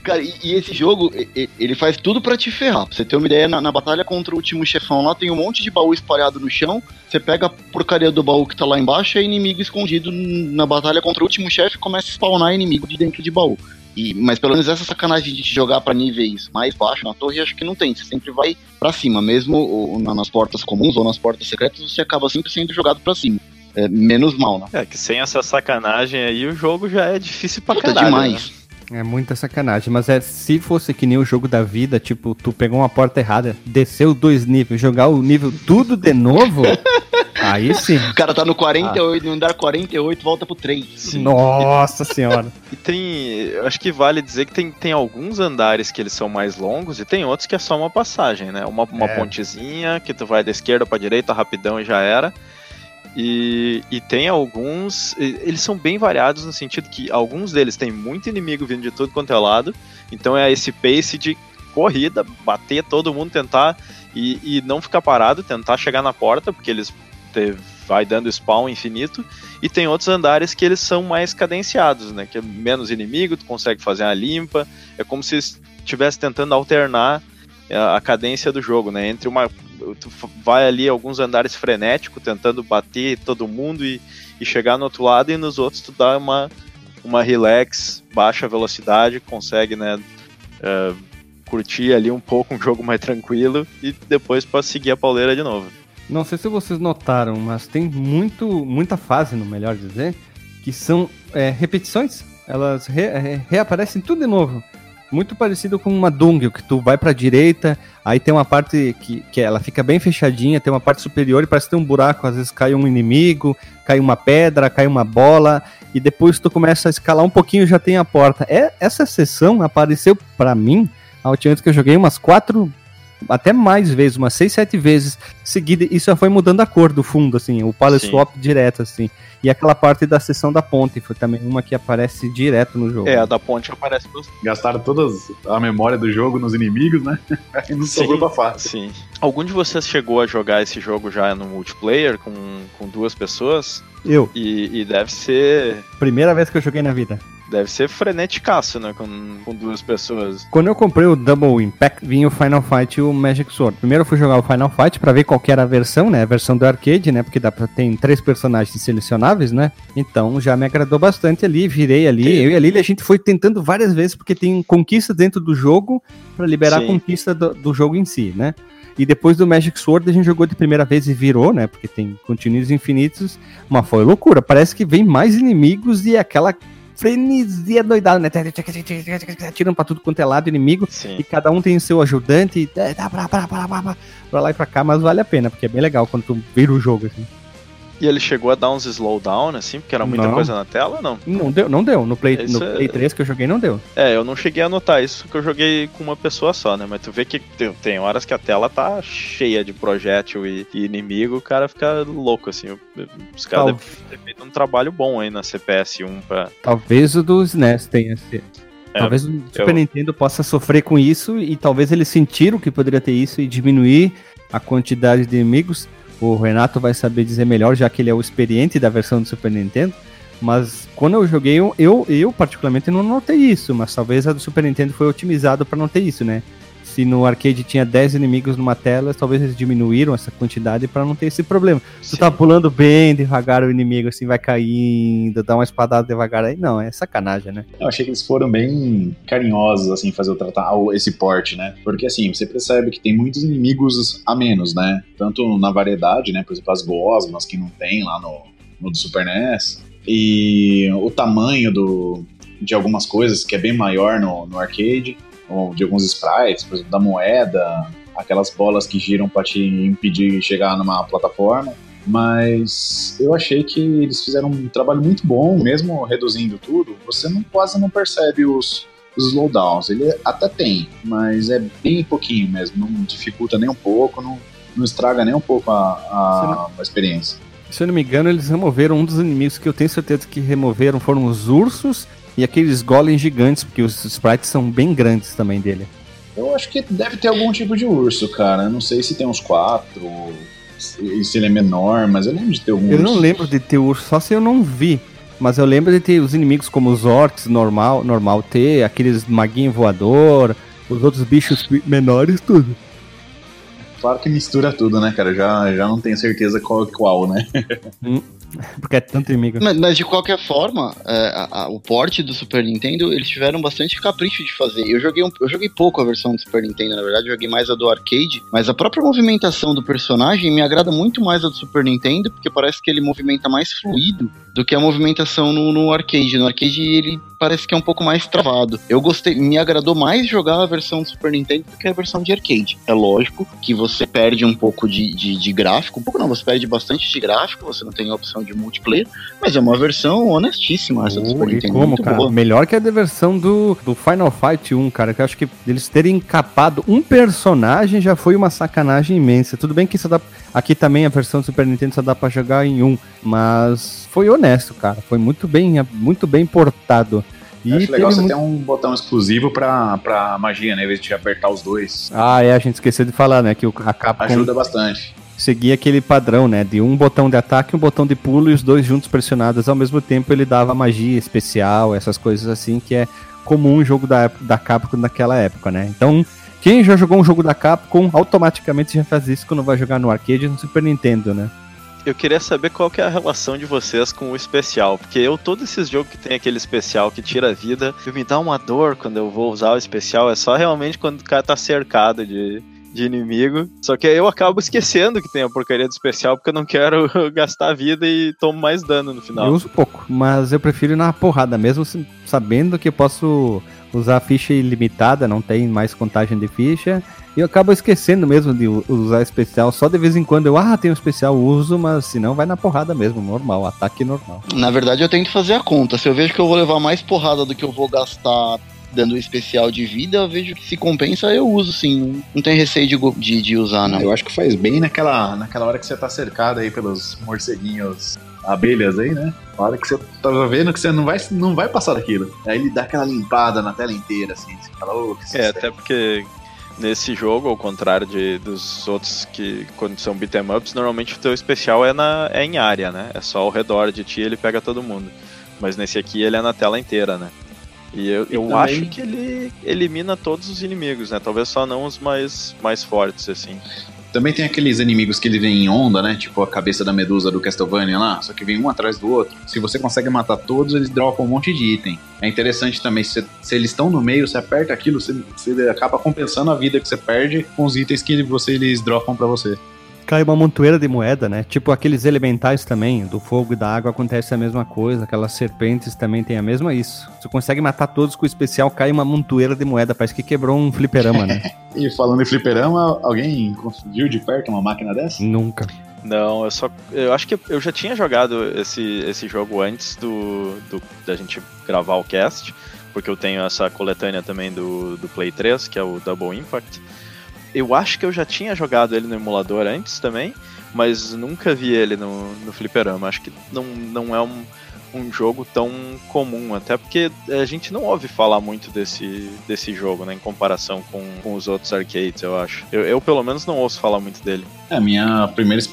Cara, e, e esse jogo, ele faz tudo pra te ferrar. Pra você ter uma ideia, na, na batalha contra o último chefão lá, tem um monte de baú espalhado no chão. Você pega a porcaria do baú que tá lá embaixo, é inimigo escondido na batalha contra o último chefe, começa a spawnar inimigo de dentro de baú. E, mas pelo menos essa sacanagem de te jogar pra níveis mais baixos na torre, acho que não tem. Você sempre vai pra cima, mesmo o- na- nas portas comuns ou nas portas secretas, você acaba sempre sendo jogado pra cima. É, menos mal, né? É, que sem essa sacanagem aí, o jogo já é difícil pra Puta caralho. demais. né? É muita sacanagem, mas é se fosse que nem o jogo da vida, tipo, tu pegou uma porta errada, desceu dois níveis, jogar o nível tudo de novo, aí sim. O cara tá no 48, no andar 48, volta pro 3. Nossa senhora. E tem. eu Acho que vale dizer que tem, tem alguns andares que eles são mais longos e tem outros que é só uma passagem, né? Uma, uma É. pontezinha que tu vai da esquerda pra direita rapidão e já era. E, e tem alguns. Eles são bem variados no sentido que alguns deles tem muito inimigo vindo de tudo quanto é lado. Então é esse pace de corrida, bater todo mundo, tentar e, e não ficar parado, tentar chegar na porta, porque eles te- vai dando spawn infinito. E tem outros andares que eles são mais cadenciados, né? Que é menos inimigo, tu consegue fazer uma limpa. É como se estivesse tentando alternar é, a cadência do jogo, né? Entre uma. Tu vai ali alguns andares frenético, tentando bater todo mundo e, e chegar no outro lado, e nos outros tu dá uma, uma relax, baixa velocidade, consegue, né? é, curtir ali um pouco um jogo mais tranquilo e depois para seguir a pauleira de novo. Não sei se vocês notaram, mas tem muito, muita fase, no melhor dizer, que são é, repetições. Elas re- reaparecem tudo de novo. Muito parecido com uma dungeon, que tu vai pra direita, aí tem uma parte que, que ela fica bem fechadinha, tem uma parte superior e parece ter um buraco, às vezes cai um inimigo, cai uma pedra, cai uma bola, e depois tu começa a escalar um pouquinho já tem a porta. É, essa sessão apareceu pra mim, a última vez que eu joguei, umas quatro, até mais vezes, umas 6, 7 vezes seguida, e só foi mudando a cor do fundo, assim, o palette Sim. swap direto, assim. E aquela parte da seção da ponte foi também uma que aparece direto no jogo. É, a da ponte aparece bastante. Gastaram toda a memória do jogo nos inimigos, né? Aí não sobrou pra fácil. Sim. Algum de vocês chegou a jogar esse jogo já no multiplayer com, com duas pessoas? Eu, E, e deve ser. primeira vez que eu joguei na vida. Deve ser freneticaço, né? Com, com duas pessoas. Quando eu comprei o Double Impact, vinha o Final Fight e o Magic Sword. Primeiro eu fui jogar o Final Fight pra ver qual era a versão, né? A versão do arcade, né? Porque dá pra tem três personagens selecionáveis, né? Então já me agradou bastante ali, virei ali. Eu e a Lili a gente foi tentando várias vezes porque tem conquista dentro do jogo pra liberar Sim. a conquista do, do jogo em si, né? E depois do Magic Sword a gente jogou de primeira vez e virou, né? Porque tem continuos infinitos. Mas foi loucura. Parece que vem mais inimigos e aquela frenesia doidada, né? Atirando pra tudo quanto é lado inimigo. Sim. E cada um tem o seu ajudante. É, pra lá e pra cá, mas vale a pena, porque é bem legal quando tu vira o jogo, assim. E ele chegou a dar uns slowdown, assim, porque era muita Não. coisa na tela, não? Não deu, não deu. No Play, Isso no é- Play 3 que eu joguei, não deu. É, eu não cheguei a notar isso, que eu joguei com uma pessoa só, né? Mas tu vê que tem, horas que a tela tá cheia de projétil e, e inimigo, o cara fica louco, assim. Os caras devem ter feito um trabalho bom aí na CPS 1 pra. Talvez o do SNES tenha esse. É, talvez o Super Nintendo possa sofrer com isso e talvez eles sentiram que poderia ter isso e diminuir a quantidade de inimigos. O Renato vai saber dizer melhor, já que ele é o experiente da versão do Super Nintendo. Mas quando eu joguei, eu, eu, eu particularmente não notei isso, mas talvez a do Super Nintendo foi otimizada para não ter isso, né? Se no arcade tinha 10 inimigos numa tela, talvez eles diminuíram essa quantidade para não ter esse problema. Tu Sim. tá pulando bem devagar o inimigo, assim, vai caindo, dá uma espadada devagar aí. Não, é sacanagem, né? Eu achei que eles foram bem carinhosos, assim, fazer o tratar esse porte, né? Porque, assim, você percebe que tem muitos inimigos a menos, né? Tanto na variedade, né? Por exemplo, as gosmas que não tem lá no, no do Super NES. E o tamanho do, de algumas coisas, que é bem maior no, no arcade. De alguns sprites, por exemplo, da moeda. Aquelas bolas que giram pra te impedir de chegar numa plataforma. Mas eu achei que eles fizeram um trabalho muito bom, mesmo reduzindo tudo, você não, quase não percebe os, os slowdowns. Ele até tem, mas é bem pouquinho mesmo, não dificulta nem um pouco, não, não estraga nem um pouco a, a, a experiência. Se eu não me engano, eles removeram um dos inimigos que eu tenho certeza que removeram foram os ursos e aqueles golems gigantes, porque os sprites são bem grandes também dele. Eu acho que deve ter algum tipo de urso, cara. Eu não sei se tem uns quatro, se se ele é menor, mas eu lembro de ter algum Eu urso. não lembro de ter urso, só se eu não vi. Mas eu lembro de ter os inimigos como os orcs normal, normal ter, aqueles maguinho voador, os outros bichos menores, tudo. Claro que mistura tudo, né, cara? Já, já não tenho certeza qual é qual, né? Porque é tanto inimigo. Mas, mas de qualquer forma, é, a- a- o porte do Super Nintendo, eles tiveram bastante capricho de fazer. Eu joguei, um- eu joguei pouco a versão do Super Nintendo, na verdade, eu joguei mais a do arcade, mas a própria movimentação do personagem me agrada muito mais a do Super Nintendo, porque parece que ele movimenta mais fluido do que a movimentação no, no arcade. No arcade ele parece que é um pouco mais travado. Eu gostei, me agradou mais jogar a versão do Super Nintendo do que a versão de arcade. É lógico que você perde um pouco de, de, de gráfico, um pouco não, você perde bastante de gráfico, você não tem a opção de multiplayer, mas é uma versão honestíssima essa do Super e Nintendo, como, muito cara? boa. Melhor que a versão do, do Final Fight 1, cara. Que eu acho que eles terem capado um personagem já foi uma sacanagem imensa. Tudo bem que isso dá, aqui também a versão do Super Nintendo só dá pra jogar em um, mas foi honesto, cara. Foi muito bem, muito bem portado. E Eu acho legal você muito- ter um botão exclusivo pra, pra magia, né? Em vez de apertar os dois. Ah, é, a gente esqueceu de falar, né? Que o, a Capcom Ajuda bastante. seguia aquele padrão, né? De um botão de ataque um botão de pulo e os dois juntos pressionados ao mesmo tempo ele dava magia especial, essas coisas assim que é comum jogo da, da Capcom naquela época, né? Então, quem já jogou um jogo da Capcom automaticamente já faz isso quando vai jogar no arcade no Super Nintendo, né? Eu queria saber qual que é a relação de vocês com o especial, porque eu, todos esses jogos que tem aquele especial que tira a vida, me dá uma dor quando eu vou usar o especial, é só realmente quando o cara tá cercado de, de inimigo. Só que aí eu acabo esquecendo que tem a porcaria do especial, porque eu não quero gastar vida e tomo mais dano no final. Eu uso pouco, mas eu prefiro ir na porrada, mesmo sabendo que eu posso usar ficha ilimitada, não tem mais contagem de ficha. E eu acabo esquecendo mesmo de usar especial. Só de vez em quando eu, ah, tem um especial, uso, mas se não, vai na porrada mesmo, normal, ataque normal. Na verdade, eu tento fazer a conta. Se eu vejo que eu vou levar mais porrada do que eu vou gastar dando especial de vida, eu vejo que se compensa, eu uso sim. Não tem receio de, de, de usar, não. Eu acho que faz bem naquela, naquela hora que você tá cercado aí pelos morceguinhos abelhas aí, né? A hora que você tá vendo que você não vai, não vai passar daquilo. Aí ele dá aquela limpada na tela inteira, assim. Você fala, oh, que É, até porque nesse jogo, ao contrário de, dos outros que quando são beat'em ups, normalmente o teu especial é, na, é em área, né? É só ao redor de ti ele pega todo mundo. Mas nesse aqui ele é na tela inteira, né? E eu, E eu também- acho que ele elimina todos os inimigos, né? Talvez só não os mais, mais fortes, assim. Também tem aqueles inimigos que ele vem em onda, né? Tipo a cabeça da medusa do Castlevania lá, só que vem um atrás do outro. Se você consegue matar todos, eles dropam um monte de item. É interessante também, se, se eles estão no meio, você aperta aquilo, você, você acaba compensando a vida que você perde com os itens que você, eles dropam pra você. Cai uma montoeira de moeda, né? Tipo aqueles elementais também, do fogo e da água acontece a mesma coisa. Aquelas serpentes também tem a mesma isso. Você consegue matar todos com o especial, cai uma montoeira de moeda. Parece que quebrou um fliperama, né? E falando em fliperama, alguém viu de perto uma máquina dessa? Nunca. Não, eu só. Eu acho que eu já tinha jogado esse, esse jogo antes do, do da gente gravar o cast, porque eu tenho essa coletânea também do, do Play 3, que é o Double Impact. Eu acho que eu já tinha jogado ele no emulador antes também, mas nunca vi ele no, no fliperama. Acho que não, não é um, um jogo tão comum, até porque a gente não ouve falar muito desse, desse jogo, né, em comparação com, com os outros arcades, eu acho. Eu, eu, pelo menos, não ouço falar muito dele. É, a minha primeira,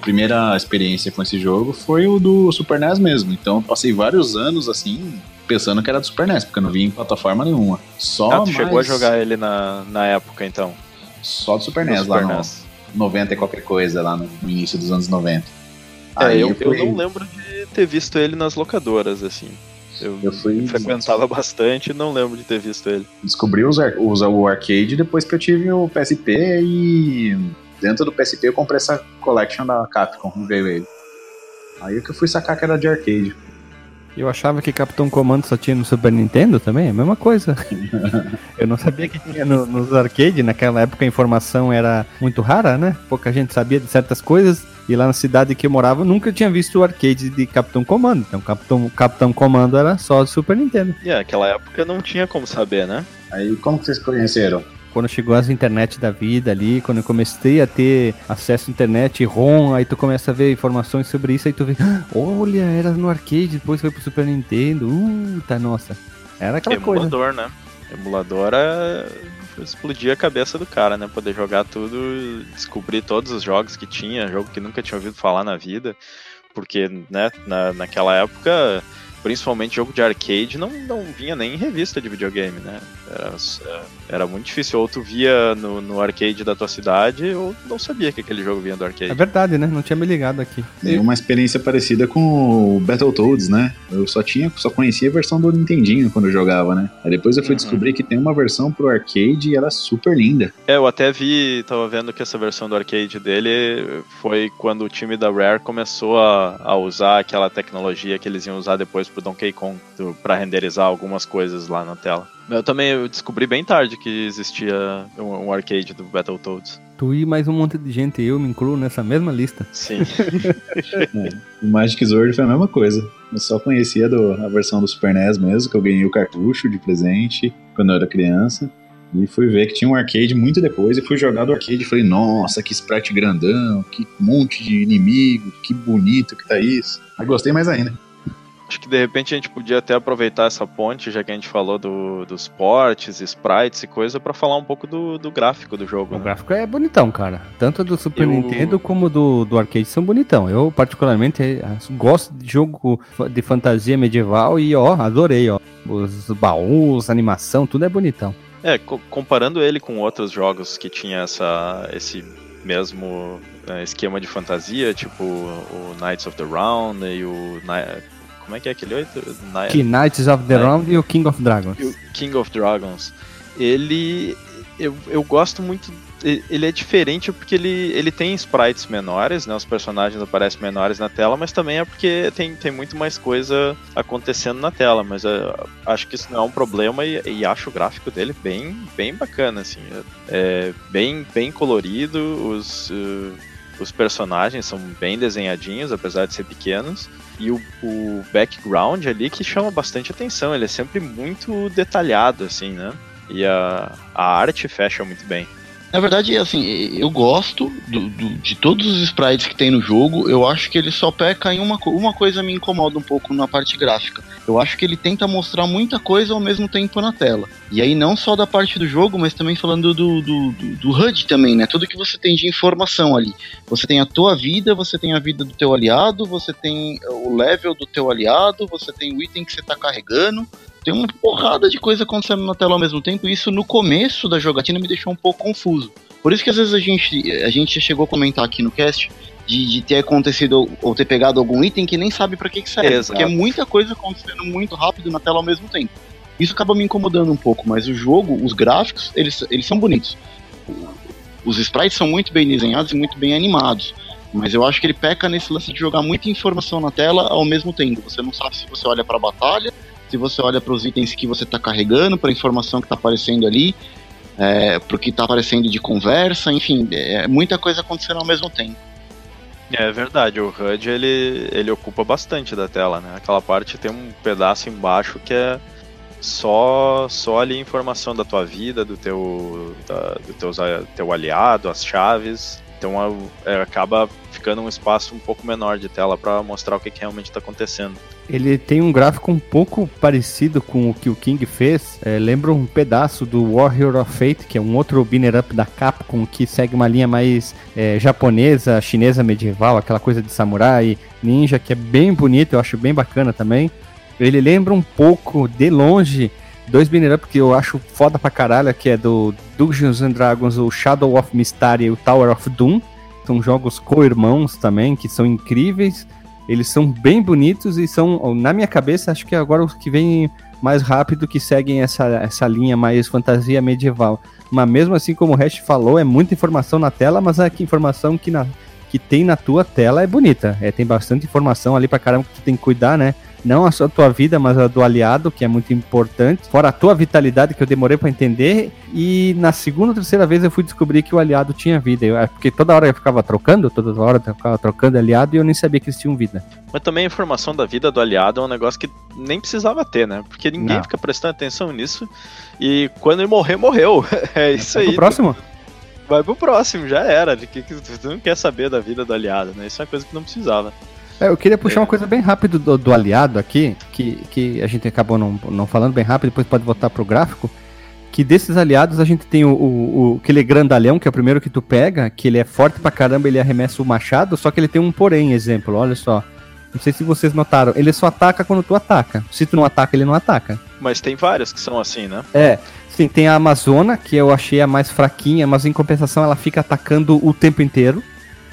primeira experiência com esse jogo foi o do Super NES mesmo. Então eu passei vários anos assim, pensando que era do Super NES, porque eu não vi em plataforma nenhuma. Só Ah, tu chegou a mais- jogar ele na, na época, então? Só do Super NES lá Super no NES. 90 e qualquer coisa, lá no, no início dos anos 90. É, Aí eu, eu fui- não lembro de ter visto ele nas locadoras, assim. Eu, Eu fui- frequentava bastante e não lembro de ter visto ele. descobri os, ar- os- o arcade depois que eu tive o PSP e dentro do PSP eu comprei essa collection da Capcom, e veio ele. Aí que eu fui sacar que era de arcade. Eu achava que Capitão Comando só tinha no Super Nintendo também, é a mesma coisa. Eu não sabia que tinha no- nos arcade, naquela época a informação era muito rara, né? Pouca gente sabia de certas coisas. E lá na cidade que eu morava, eu nunca tinha visto o arcade de Capitão Comando. Então, Capitão, Capitão Comando era só do Super Nintendo. E é, naquela época não tinha como saber, né? Aí como que vocês conheceram? Quando chegou as internet da vida ali, quando eu comecei a ter acesso à internet, ROM, aí tu começa a ver informações sobre isso, aí tu vê, "Ah, olha, era no arcade, depois foi pro Super Nintendo, uh, tá, nossa. Era aquela coisa. Emulador, né? Emulador é... explodia a cabeça do cara, né? Poder jogar tudo, descobrir todos os jogos que tinha, jogo que nunca tinha ouvido falar na vida. Porque, né, na, naquela época, principalmente jogo de arcade, não, não vinha nem em revista de videogame, né? Era, era muito difícil. Ou tu via no, no arcade da tua cidade, ou não sabia que aquele jogo vinha do É arcade. verdade, né? Não tinha me ligado aqui. Tem uma experiência parecida com o Battletoads, né? Eu só tinha, só conhecia a versão do Nintendinho quando eu jogava, né? Aí depois eu fui Uhum. descobrir que tem uma versão pro arcade e ela é super linda. É, eu até vi, tava vendo que essa versão do arcade dele foi quando o time da Rare começou a, a usar aquela tecnologia que eles iam usar depois pro Donkey Kong, pra renderizar algumas coisas lá na tela. Eu também eu descobri bem tarde que existia um, um arcade do Battletoads. Tu e mais um monte de gente, eu me incluo nessa mesma lista. Sim. O Magic Sword foi a mesma coisa. Eu só conhecia do- a versão do Super NES mesmo, que eu ganhei o cartucho de presente quando eu era criança. E fui ver que tinha um arcade muito depois e fui jogar do arcade e falei, nossa, que sprite grandão, que monte de inimigo, que bonito que tá isso. Aí gostei mais ainda. Acho que de repente a gente podia até aproveitar essa ponte, já que a gente falou do, dos portes, sprites e coisa, pra falar um pouco do, do gráfico do jogo. O né? gráfico é bonitão, cara. Tanto do Super Eu- Nintendo como do, do arcade são bonitão. Eu, particularmente, eh, gosto de jogo de fantasia medieval e, ó, adorei, ó. Os baús, animação, tudo é bonitão. É, co- comparando ele com outros jogos que tinha essa, esse mesmo né, esquema de fantasia, tipo o Knights of the Round e o. Como é que é aquele outro? Ni- Que Knights of the É. Round e o King of Dragons. o King of Dragons. Ele. Eu, eu gosto muito. Ele é diferente porque ele, ele tem sprites menores, né? Os personagens aparecem menores na tela, mas também é porque tem, tem muito mais coisa acontecendo na tela. Mas eu acho que isso não é um problema e, e acho o gráfico dele bem, bem bacana, assim. É bem, bem colorido, os, uh, os personagens são bem desenhadinhos, apesar de ser pequenos. E o, o background ali que chama bastante atenção. Ele é sempre muito detalhado, assim, né? E a, a arte fecha muito bem. Na verdade, assim, eu gosto do, do, de todos os sprites que tem no jogo. Eu acho que ele só peca em uma, uma coisa me incomoda um pouco na parte gráfica. Eu acho que ele tenta mostrar muita coisa ao mesmo tempo na tela. E aí não só da parte do jogo, mas também falando do, do, do, do HUD também, né? Tudo que você tem de informação ali. Você tem a tua vida, você tem a vida do teu aliado, você tem o level do teu aliado, você tem o item que você está carregando, tem uma porrada de coisa acontecendo na tela ao mesmo tempo, e isso no começo da jogatina me deixou um pouco confuso. Por isso que às vezes a gente, a gente chegou a comentar aqui no cast de, de ter acontecido ou ter pegado algum item que nem sabe para que, que serve. Exato. Porque é muita coisa acontecendo muito rápido na tela ao mesmo tempo. Isso acaba me incomodando um pouco, mas o jogo, os gráficos, eles, eles são bonitos. Os sprites são muito bem desenhados e muito bem animados. Mas eu acho que ele peca nesse lance de jogar muita informação na tela ao mesmo tempo. Você não sabe se você olha para a batalha, se você olha para os itens que você está carregando, para a informação que está aparecendo ali, é, para o que está aparecendo de conversa, enfim, é muita coisa acontecendo ao mesmo tempo. É verdade, o HUD ele, ele ocupa bastante da tela, né? Aquela parte tem um pedaço embaixo que é só só ali informação da tua vida, do teu da, do teus, teu aliado, as chaves. Então é, acaba ficando um espaço um pouco menor de tela para mostrar o que, que realmente está acontecendo. Ele tem um gráfico um pouco parecido com o que o King fez. É, lembra um pedaço do Warrior of Fate, que é um outro binner up da Capcom que segue uma linha mais é, japonesa, chinesa medieval, aquela coisa de samurai, ninja, que é bem bonito, eu acho bem bacana também. Ele lembra um pouco, de longe, dois binner up que eu acho foda pra caralho, que é do Dungeons and Dragons, o Shadow of Mystery e o Tower of Doom. São jogos co-irmãos também, que são incríveis. Eles são bem bonitos e são, na minha cabeça, acho que agora os que vêm mais rápido que seguem essa, essa linha mais fantasia medieval. Mas mesmo assim, como o Hash falou, é muita informação na tela, mas a informação que, na, que tem na tua tela é bonita. É, tem bastante informação ali pra caramba que tu tem que cuidar, né? Não a sua tua vida, mas a do aliado, que é muito importante. Fora a tua vitalidade, que eu demorei para entender. E na segunda ou terceira vez eu fui descobrir que o aliado tinha vida. Eu, é, porque toda hora eu ficava trocando, toda hora eu ficava trocando aliado e eu nem sabia que eles tinham vida. Mas também a informação da vida do aliado é um negócio que nem precisava ter, né? Porque ninguém não. fica prestando atenção nisso. E quando ele morrer, morreu. É isso Vai aí. Pro próximo? Vai pro próximo, já era. De que, que tu não quer saber da vida do aliado, né? Isso é uma coisa que não precisava. É, eu queria puxar uma coisa bem rápido do, do, aliado aqui, que, que a gente acabou não, não falando bem rápido, depois pode voltar pro gráfico. Que desses aliados a gente tem o, o, o, aquele grandalhão, que é o primeiro que tu pega, que ele é forte pra caramba, ele arremessa o machado, só que ele tem um porém, exemplo, olha só. Não sei se vocês notaram, ele só ataca quando tu ataca. Se tu não ataca, ele não ataca. Mas tem várias que são assim, né? É. Sim, tem a Amazona, que eu achei a mais fraquinha, mas em compensação ela fica atacando o tempo inteiro.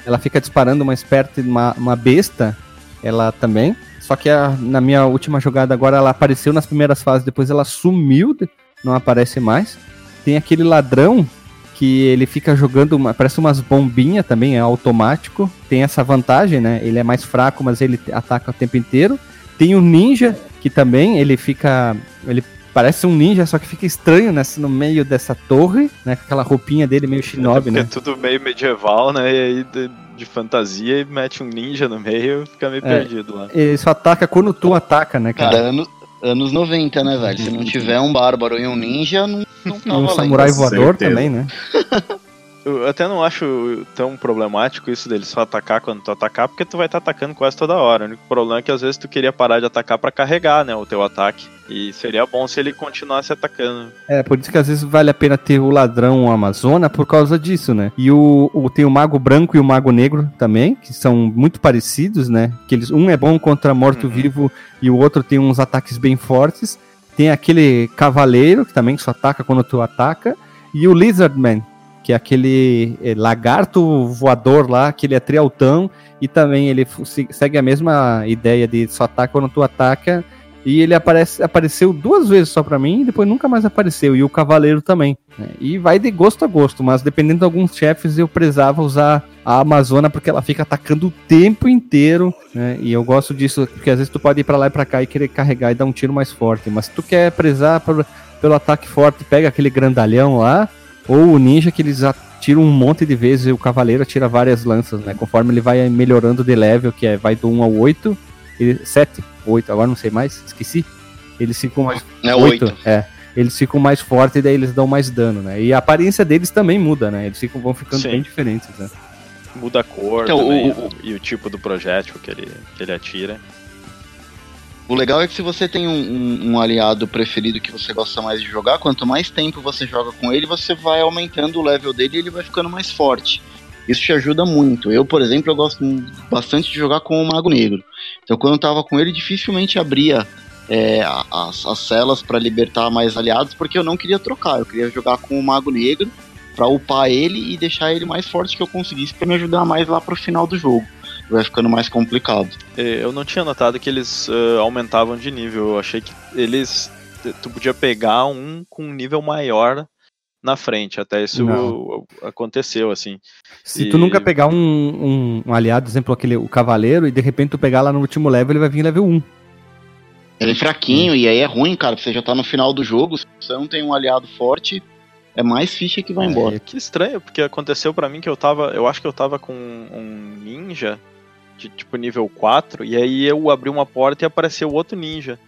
Ela fica disparando uma esperta, uma, uma besta, ela também. Só que a, na minha última jogada agora ela apareceu nas primeiras fases, depois ela sumiu, não aparece mais. Tem aquele ladrão que ele fica jogando, uma, parece umas bombinhas também, é automático. Tem essa vantagem, né? Ele é mais fraco, mas ele ataca o tempo inteiro. Tem o ninja, que também ele fica. Ele parece um ninja, só que fica estranho nessa, no meio dessa torre, né? Com aquela roupinha dele meio shinobi, é né? É tudo meio medieval, né? E aí de, de, fantasia e mete um ninja no meio e fica meio é, perdido lá. Ele só ataca quando tu ataca, né, cara? cara ano, anos 90, né, velho? Se não tiver um bárbaro e um ninja, não, não tá Um samurai voador também, né? Eu até não acho tão problemático isso dele só atacar quando tu atacar, porque tu vai estar tá atacando quase toda hora. O único problema é que às vezes tu queria parar de atacar para carregar, né, o teu ataque. E seria bom se ele continuasse atacando. É, por isso que às vezes vale a pena ter o ladrão Amazona por causa disso, né? E o, o tem o Mago Branco e o Mago Negro também, que são muito parecidos, né? Que eles, um é bom contra morto-vivo uhum. e o outro tem uns ataques bem fortes. Tem aquele Cavaleiro, que também só ataca quando tu ataca. E o Lizardman, que é aquele é, lagarto voador lá, que ele é trialtão, e também ele segue a mesma ideia de só ataca quando tu ataca, e ele aparece, apareceu duas vezes só para mim, e depois nunca mais apareceu, e o cavaleiro também. Né? E vai de gosto a gosto, mas dependendo de alguns chefes eu prezava usar a Amazona porque ela fica atacando o tempo inteiro, né? E eu gosto disso, porque às vezes tu pode ir para lá e pra cá e querer carregar e dar um tiro mais forte, mas se tu quer prezar pelo ataque forte, pega aquele grandalhão lá, ou o ninja que eles atiram um monte de vezes e o cavaleiro atira várias lanças, né? Conforme ele vai melhorando de level, que é vai do 1 ao 8, Ele, sete, oito, agora não sei mais, esqueci. Eles ficam mais. É oito. É. Eles ficam mais fortes e daí eles dão mais dano, né? E a aparência deles também muda, né? Eles ficam, vão ficando Sim. bem diferentes, né? Muda a cor Então, também, o- o- e o tipo do projétil que ele, que ele atira. O legal é que se você tem um, um- um aliado preferido que você gosta mais de jogar, quanto mais tempo você joga com ele, você vai aumentando o level dele e ele vai ficando mais forte. Isso te ajuda muito. Eu, por exemplo, eu gosto bastante de jogar com o Mago Negro. Então, quando eu tava com ele, dificilmente abria é, as, as celas para libertar mais aliados, porque eu não queria trocar. Eu queria jogar com o Mago Negro pra upar ele e deixar ele mais forte que eu conseguisse pra me ajudar mais lá pro final do jogo. Vai ficando mais complicado. Eh, Eu não tinha notado que eles eh, aumentavam de nível. Eu achei que eles. Tu podia pegar um com um nível maior na frente. Até isso Não. aconteceu, assim. Se tu E- nunca pegar um, um, um aliado, exemplo, aquele, o cavaleiro, e de repente tu pegar lá no último level, ele vai vir level 1. Ele é fraquinho e aí é ruim, cara. Você já tá no final do jogo. Se você não tem um aliado forte, é mais ficha que vai embora. Que estranho, porque aconteceu pra mim que eu tava. Eu acho que eu tava com um ninja de tipo nível 4, e aí eu abri uma porta e apareceu outro ninja.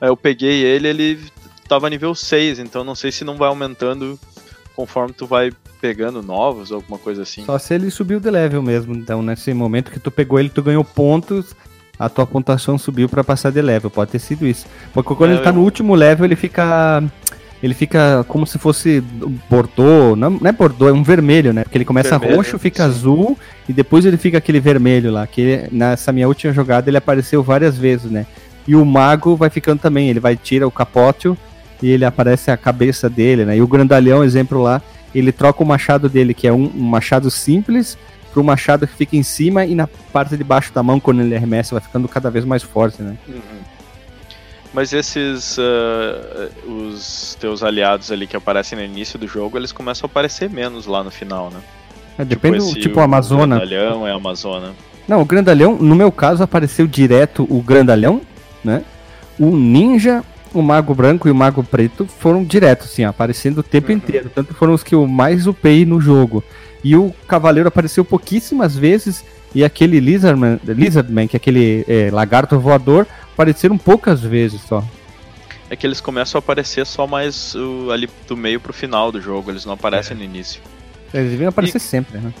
Aí eu peguei ele, ele tava nível 6, então não sei se não vai aumentando conforme tu vai pegando novos ou alguma coisa assim. Só se ele subiu de level mesmo. Então, nesse momento que tu pegou ele, tu ganhou pontos, a tua pontuação subiu pra passar de level. Pode ter sido isso. Porque quando É, ele tá eu- no último level, ele fica. Ele fica como se fosse bordô, não, não é bordô, é um vermelho, né? Porque ele começa Vermelho, roxo, fica sim. azul e depois ele fica aquele vermelho lá. Que nessa minha última jogada ele apareceu várias vezes, né? E o mago vai ficando também, ele vai tira o capote e ele aparece a cabeça dele, né? E o grandalhão, exemplo lá, ele troca o machado dele, que é um, um machado simples, para um machado que fica em cima e na parte de baixo da mão, quando ele arremessa, vai ficando cada vez mais forte, né? Uhum. Mas esses. ah, os teus aliados ali que aparecem no início do jogo, eles começam a aparecer menos lá no final, né? É, depende do esse- tipo Amazona. O grandalhão é Amazona. Não, o grandalhão, no meu caso, apareceu direto o grandalhão, né? O ninja, o mago branco e o mago preto foram direto, assim, aparecendo o tempo Uhum. inteiro. Tanto foram os que eu mais upei no jogo. E o cavaleiro apareceu pouquíssimas vezes. E aquele Lizardman, Lizardman que é aquele é, lagarto voador, apareceram poucas vezes só. É que eles começam a aparecer só mais uh, ali do meio pro final do jogo, eles não aparecem no início. Eles deviam aparecer sempre, né?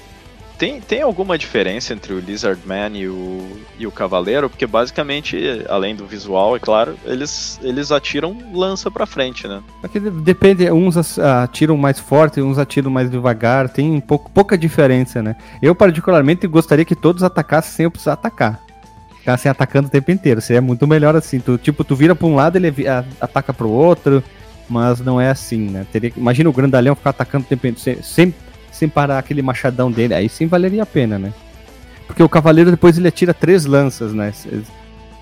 Tem, tem alguma diferença entre o Lizardman e o, e o Cavaleiro? Porque basicamente, além do visual, é claro, eles, eles atiram lança pra frente, né? Porque de- depende, uns atiram mais forte, uns atiram mais devagar, tem pouco, pouca diferença, né? Eu, particularmente, gostaria que todos atacassem sem eu precisar atacar. Ficassem atacando o tempo inteiro, seria muito melhor assim. Tu, tipo, tu vira pra um lado, ele a- ataca pro outro, mas não é assim, né? Teria, imagina o grandalhão ficar atacando o tempo inteiro, sem, sem, sem parar aquele machadão dele, aí sim valeria a pena, né? Porque o cavaleiro depois ele atira três lanças, né?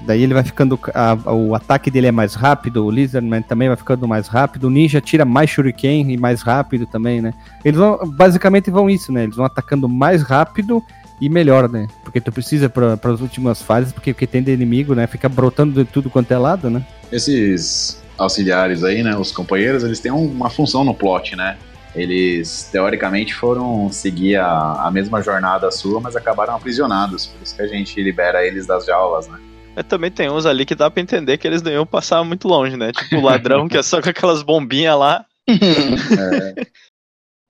Daí ele vai ficando. a- o ataque dele é mais rápido, o Lizardman também vai ficando mais rápido, o ninja tira mais shuriken e mais rápido também, né? Eles vão. Basicamente vão isso, né? Eles vão atacando mais rápido e melhor, né? Porque tu precisa para as últimas fases, porque o que tem de inimigo, né? Fica brotando de tudo quanto é lado, né? Esses auxiliares aí, né, os companheiros, eles têm uma função no plot, né? Eles, teoricamente, foram seguir a, a mesma jornada sua, mas acabaram aprisionados. Por isso que a gente libera eles das jaulas, né? Mas também tem uns ali que dá pra entender que eles não iam passar muito longe, né? Tipo o ladrão que é só com aquelas bombinhas lá.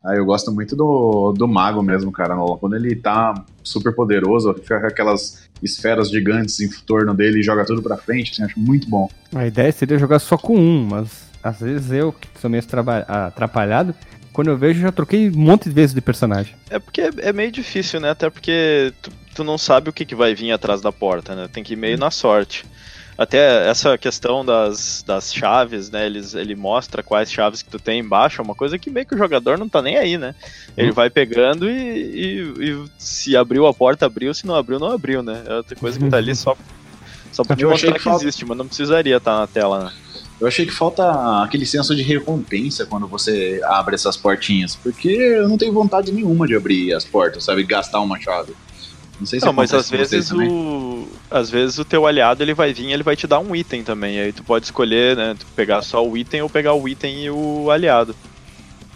Ah, eu gosto muito do, do mago mesmo, cara. Quando ele tá super poderoso, fica com aquelas esferas gigantes em torno dele e joga tudo pra frente, assim, acho muito bom. A ideia seria jogar só com um, mas às vezes eu, que sou meio atrapalhado, quando eu vejo, já troquei um monte de vezes de personagem. É porque é, é meio difícil, né? Até porque tu, tu não sabe o que, que vai vir atrás da porta, né? Tem que ir meio na sorte. Até essa questão das, das chaves, né? Eles, ele mostra quais chaves que tu tem embaixo, é uma coisa que meio que o jogador não tá nem aí, né? Ele vai pegando e, e- e se abriu a porta, abriu, se não abriu, não abriu, né? É outra coisa que tá ali só, só pra te mostrar que que, existe, mas não precisaria estar na tela, né? Eu achei que falta aquele senso de recompensa quando você abre essas portinhas, porque eu não tenho vontade nenhuma de abrir as portas, sabe? Gastar uma chave. Não sei se Não, mas às vezes também. o. Às vezes o teu aliado ele vai vir ele vai te dar um item também. Aí tu pode escolher, né? Tu pegar só o item ou pegar o item e o aliado.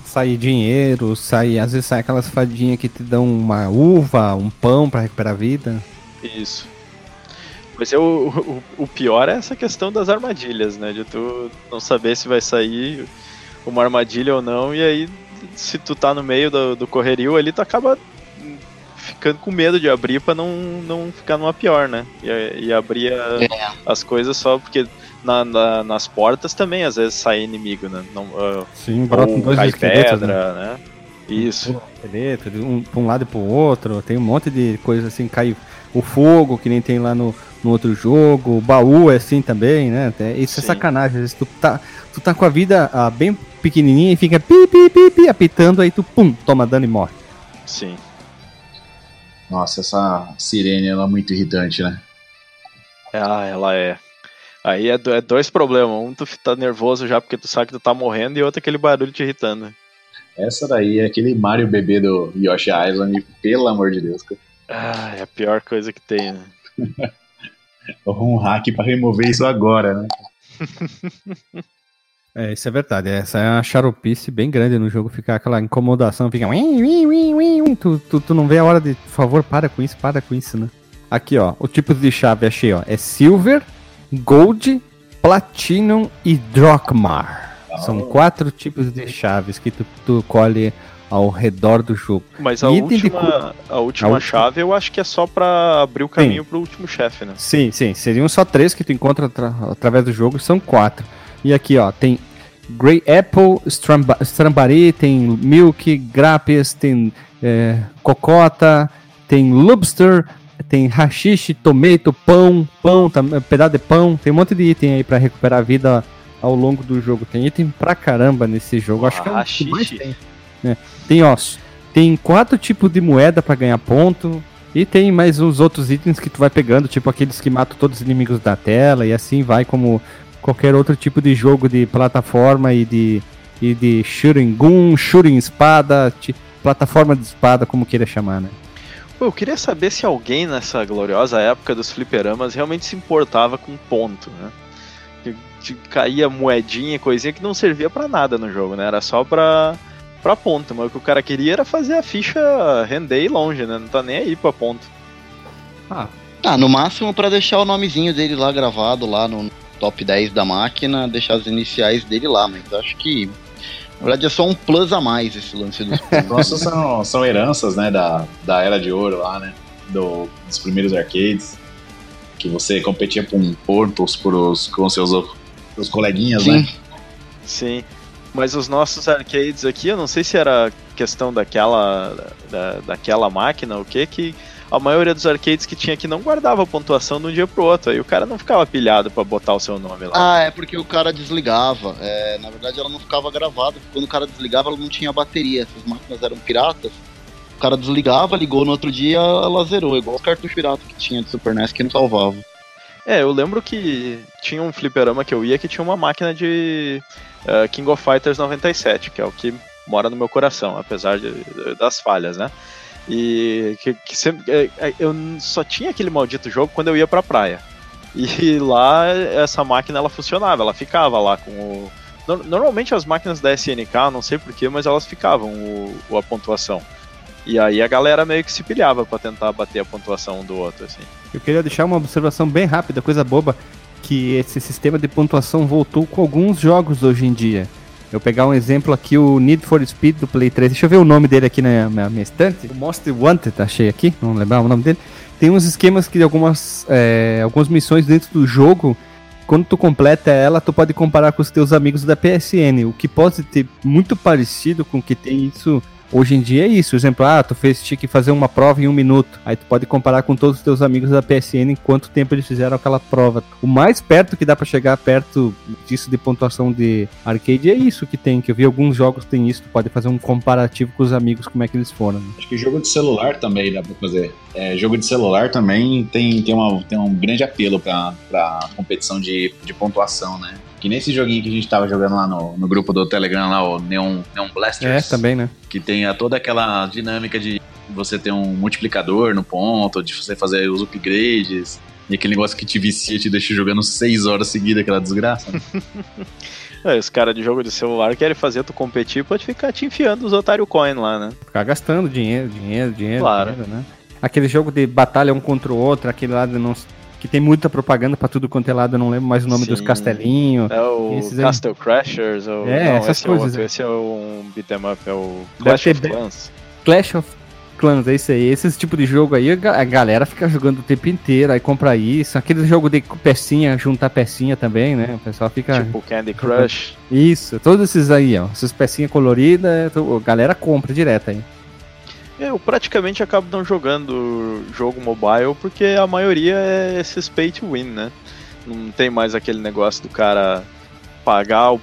Sai dinheiro, sai, às vezes sai aquelas fadinhas que te dão uma uva, um pão pra recuperar a vida. Isso. Mas eu, o, o pior é essa questão das armadilhas, né? De tu não saber se vai sair uma armadilha ou não, e aí se tu tá no meio do, do correrio ali, tu acaba ficando com medo de abrir pra não, não ficar numa pior, né? E, e abrir a, é. as coisas só porque na, na, nas portas também às vezes sai inimigo, né? Não, uh, Sim, brotam dois cai pedra, né? né? Isso. Um, um pra um lado e pro outro, tem um monte de coisa assim, cai o fogo, que nem tem lá no, no outro jogo, o baú é assim também, né? Isso é Sim. é sacanagem. Tu tá, tu tá com a vida ah, bem pequenininha e fica pi, pi, pi, pi, apitando, aí tu pum, toma dano e morre. Sim. Nossa, essa sirene ela é muito irritante, né? Ah, ela é. Aí é, é dois problemas. Um, tu tá nervoso já porque tu sabe que tu tá morrendo, e outro aquele barulho te irritando. Essa daí é aquele Mario bebê do Yoshi Island, pelo amor de Deus. Cara. Ah, é a pior coisa que tem, né? um hack pra remover isso agora, né? É, isso é verdade. Essa é uma charupice bem grande no jogo, ficar aquela incomodação, fica. Tu, tu, tu não vê a hora de. Por favor, para com isso, para com isso, né? Aqui, ó, o tipo de chave achei, ó. É Silver, Gold, Platinum e Drachmar. Oh. São quatro tipos de chaves que tu, tu colhe ao redor do jogo. Mas a última, a última a chave eu acho que é só para abrir o caminho sim. pro último chefe, né? Sim, sim. Seriam só três que tu encontra atra através do jogo, são quatro. E aqui, ó, tem Grey Apple, Stramba Strambari, tem Milk, Grapes, tem é, Cocota, tem Lobster, tem Hashish, Tomato, Pão, Pão, pedaço de pão, tem um monte de item aí para recuperar a vida ao longo do jogo. Tem item pra caramba nesse jogo. Acho que é o que mais tem. Né? Tem, ó, tem quatro tipos de moeda para ganhar ponto. E tem mais uns outros itens que tu vai pegando, tipo aqueles que matam todos os inimigos da tela, e assim vai como qualquer outro tipo de jogo de plataforma e de, e de shooting gun, shooting espada, plataforma de espada, como queira chamar, né? Eu queria saber se alguém nessa gloriosa época dos fliperamas realmente se importava com ponto, né? Que, caía moedinha coisinha que não servia para nada no jogo, né? Era só pra, pra ponto, mas o que o cara queria era fazer a ficha render e longe, né? Não tá nem aí pra ponto. Ah, tá, no máximo para deixar o nomezinho dele lá gravado lá no, top 10 da máquina, deixar as iniciais dele lá, mas acho que na verdade é só um plus a mais esse lance dos Nossa, são, são heranças, né, da, da Era de Ouro lá, né, do, dos primeiros arcades, que você competia com pontos por os, com seus, seus coleguinhas, Sim. né? Sim, mas os nossos arcades aqui, eu não sei se era questão daquela, da, daquela máquina, o que que a maioria dos arcades que tinha aqui não guardava pontuação de um dia pro outro. Aí o cara não ficava pilhado para botar o seu nome lá. Ah, é porque o cara desligava. É, na verdade, ela não ficava gravada. Quando o cara desligava, ela não tinha bateria. Essas máquinas eram piratas. O cara desligava, ligou no outro dia, ela zerou. Igual os cartuchos piratas que tinha de Super NES que não salvava. É, eu lembro que tinha um fliperama que eu ia que tinha uma máquina de uh, King of Fighters 97, que é o que mora no meu coração, apesar de, das falhas, né? E que, que sempre, é, é, eu só tinha aquele maldito jogo quando eu ia pra praia. E lá essa máquina ela funcionava, ela ficava lá com o. Normalmente as máquinas da SNK, não sei porquê, mas elas ficavam o, a pontuação. E aí a galera meio que se pilhava para tentar bater a pontuação um do outro, assim. Eu queria deixar uma observação bem rápida, coisa boba, que esse sistema de pontuação voltou com alguns jogos hoje em dia. Eu pegar um exemplo aqui, o Need for Speed do Play 3. Deixa eu ver o nome dele aqui na minha, minha estante. O Most Wanted, achei aqui, não lembrar o nome dele. Tem uns esquemas que algumas, é, algumas missões dentro do jogo, quando tu completa ela, tu pode comparar com os teus amigos da PSN. O que pode ter muito parecido com o que tem isso Hoje em dia é isso, exemplo, ah, tu fez, tinha que fazer uma prova em um minuto. Aí tu pode comparar com todos os teus amigos da PSN em quanto tempo eles fizeram aquela prova. O mais perto que dá para chegar perto disso de pontuação de arcade é isso que tem, que eu vi alguns jogos tem isso, tu pode fazer um comparativo com os amigos, como é que eles foram. Né? Acho que jogo de celular também dá pra fazer. É, jogo de celular também tem, tem, uma, tem um grande apelo pra, pra competição de, de pontuação, né? Que nesse joguinho que a gente tava jogando lá no, no grupo do Telegram, lá, o Neon, Neon Blasters. É, também, né? Que tem toda aquela dinâmica de você ter um multiplicador no ponto, de você fazer os upgrades, e aquele negócio que te vicia, te deixa jogando 6 horas seguidas, aquela desgraça. Né? é, os caras de jogo de celular querem fazer tu competir, pode ficar te enfiando os otário coin lá, né? Ficar gastando dinheiro, dinheiro, dinheiro, claro. dinheiro, né? Aquele jogo de batalha um contra o outro, aquele lá de não que tem muita propaganda pra tudo quanto é lado, eu não lembro mais o nome Sim. dos castelinhos. É o Esses aí. Castle Crashers, ou, É, não, essas esse é outro, coisas. esse é um beat'em up, é o Clash of Clans. Clash of Clans, é isso aí. Esse tipo de jogo aí, a ga- a galera fica jogando o tempo inteiro, aí compra isso. Aquele jogo de pecinha, juntar pecinha também, né? O pessoal fica. Tipo Candy Crush. Isso, todos esses aí, ó. Essas pecinhas coloridas, to- a galera compra direto aí. Eu praticamente acabo não jogando jogo mobile porque a maioria é esses pay to win, né? Não tem mais aquele negócio do cara pagar o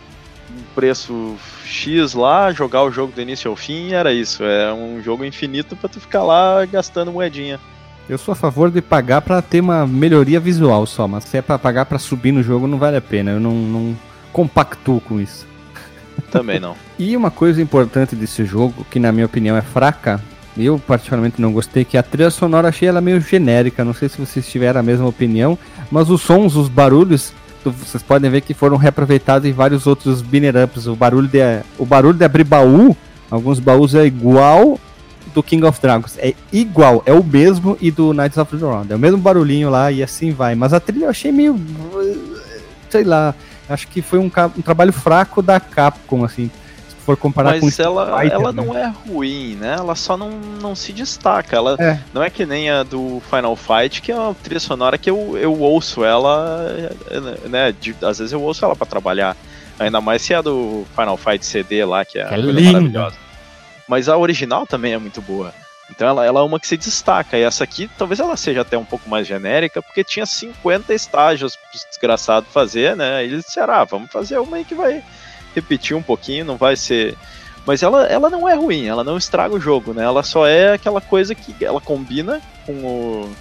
preço X lá, jogar o jogo do início ao fim, era isso. É um jogo infinito pra tu ficar lá gastando moedinha. Eu sou a favor de pagar pra ter uma melhoria visual só, mas se é pra pagar pra subir no jogo, não vale a pena. Eu não, não compactuo com isso. Também não. E uma coisa importante desse jogo, que na minha opinião é fraca, eu particularmente não gostei, que a trilha sonora achei ela meio genérica. Não sei se vocês tiveram a mesma opinião, mas os sons, os barulhos, vocês podem ver que foram reaproveitados em vários outros binner ups. O barulho de, o barulho de abrir baú, alguns baús é igual do King of Dragons. É igual, é o mesmo e do Knights of the Round. É o mesmo barulhinho lá e assim vai. Mas a trilha eu achei meio. Sei lá. Acho que foi um, um trabalho fraco da Capcom, assim. For comparar com Mas ela, Fighter, ela né? não é ruim, né? Ela só não, não se destaca. Ela É. não é que nem a do Final Fight, que é uma trilha sonora que eu, eu ouço ela, é, né? de- às vezes eu ouço ela pra trabalhar. Ainda mais se é a do Final Fight CD lá, que é, Que é linda. maravilhosa. Mas a original também é muito boa. Então ela, ela é uma que se destaca. E essa aqui, talvez ela seja até um pouco mais genérica, porque tinha 50 estágios pros desgraçado fazer, né? E eles disseram, ah, vamos fazer uma aí que vai repetir um pouquinho, não vai ser. Mas ela, ela não é ruim, ela não estraga o jogo, né? Ela só é aquela coisa que ela combina com o,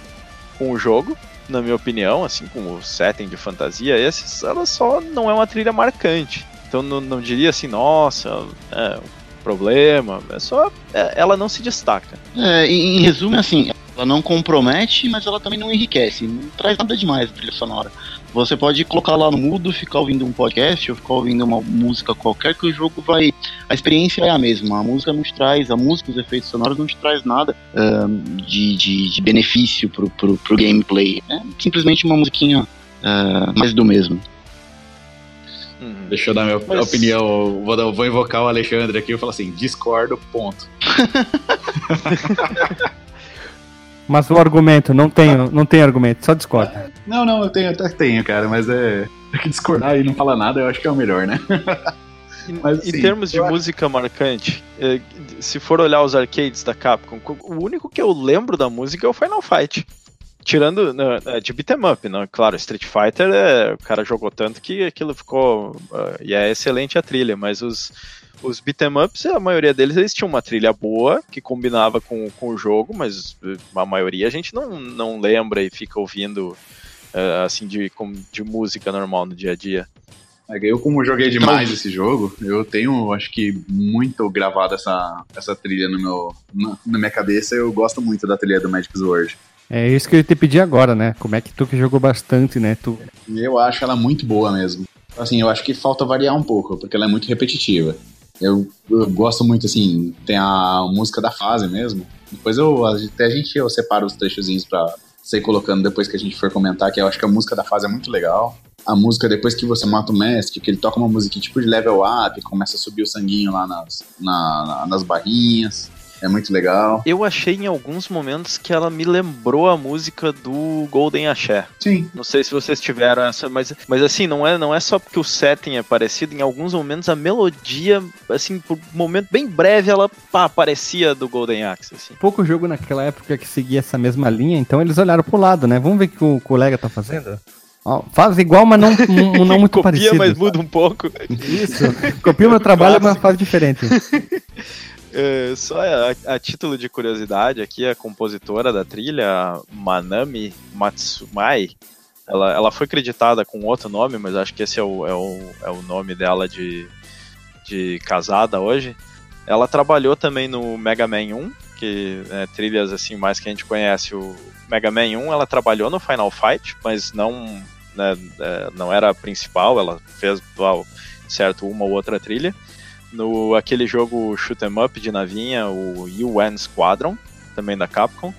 com o jogo, na minha opinião, assim, com o setting de fantasia, esses, ela só não é uma trilha marcante. Então não, não diria assim, nossa, é um problema, é só. é, ela não se destaca. É, em, resumo, é assim, ela não compromete, mas ela também não enriquece. Não traz nada demais a trilha sonora. Você pode colocar lá no mudo, ficar ouvindo um podcast ou ficar ouvindo uma música qualquer que o jogo vai. A experiência é a mesma. A música não te traz, a música, os efeitos sonoros não te traz nada de, de, de benefício pro, pro, pro gameplay. É simplesmente uma musiquinha ah, mais do mesmo. Uhum. Deixa eu dar minha Mas- opinião. Vou, dar- vou invocar o Alexandre aqui e falar assim: discordo, ponto. Mas o argumento, não tem, não tem argumento, só discorda. Não, não, eu tenho, até tenho, cara, mas é. é que discordar e não falar nada, eu acho que é o melhor, né? Em, Mas, em assim, termos de acho- música marcante, eh, se for olhar os arcades da Capcom, o único que eu lembro da música é o Final Fight. Tirando né, é de beat'em up, né? Claro, Street Fighter, é, o cara jogou tanto que aquilo ficou. e é excelente a trilha, mas os, os beat'em ups, a maioria deles eles tinham uma trilha boa, que combinava com, com o jogo, mas eh, a maioria a gente não, não lembra e fica ouvindo eh, assim de, com- de música normal no dia a dia. É Eu, como joguei demais esse jogo, eu tenho, acho que, muito gravado essa, essa trilha no meu, na, na minha cabeça. Eu gosto muito da trilha do Magic Sword. É isso que eu ia te pedir agora, né? Como é que tu que jogou bastante, né? Tu... Eu acho ela muito boa mesmo. Assim, eu acho que falta variar um pouco, porque ela é muito repetitiva. Eu, eu gosto muito, assim, tem a música da fase mesmo. Depois eu, até a gente, eu separo os trechozinhos pra sair colocando depois que a gente for comentar, que eu acho que a música da fase é muito legal. A música, depois que você mata o mestre, que ele toca uma musiquinha tipo de level up, começa a subir o sanguinho lá nas, na- na- nas barrinhas. É muito legal. Eu achei em alguns momentos que ela me lembrou a música do Golden Axé. Sim. Não sei se vocês tiveram essa, mas, mas assim, não é, não é só porque o setting é parecido, em alguns momentos a melodia, assim, por um momento bem breve, ela pá, parecia do Golden Axe, assim. Pouco jogo naquela época que seguia essa mesma linha, então eles olharam pro lado, né? Vamos ver o que o colega tá fazendo? Faz igual, mas não, não, não muito Copia, parecido. mas sabe? muda um pouco. Isso. Copia o meu trabalho, mas faz diferente. É, só a, a título de curiosidade aqui, a compositora da trilha, Manami Matsumai, ela, ela foi creditada com outro nome, mas acho que esse é o, é o, é o nome dela de, de casada hoje. Ela trabalhou também no Mega Man 1, que é trilhas assim mais que a gente conhece. O Mega Man 1 ela trabalhou no Final Fight, mas não, né, é, não era a principal, ela fez certo uma ou outra trilha no aquele jogo shoot 'em up de navinha, o UN Squadron, também da Capcom.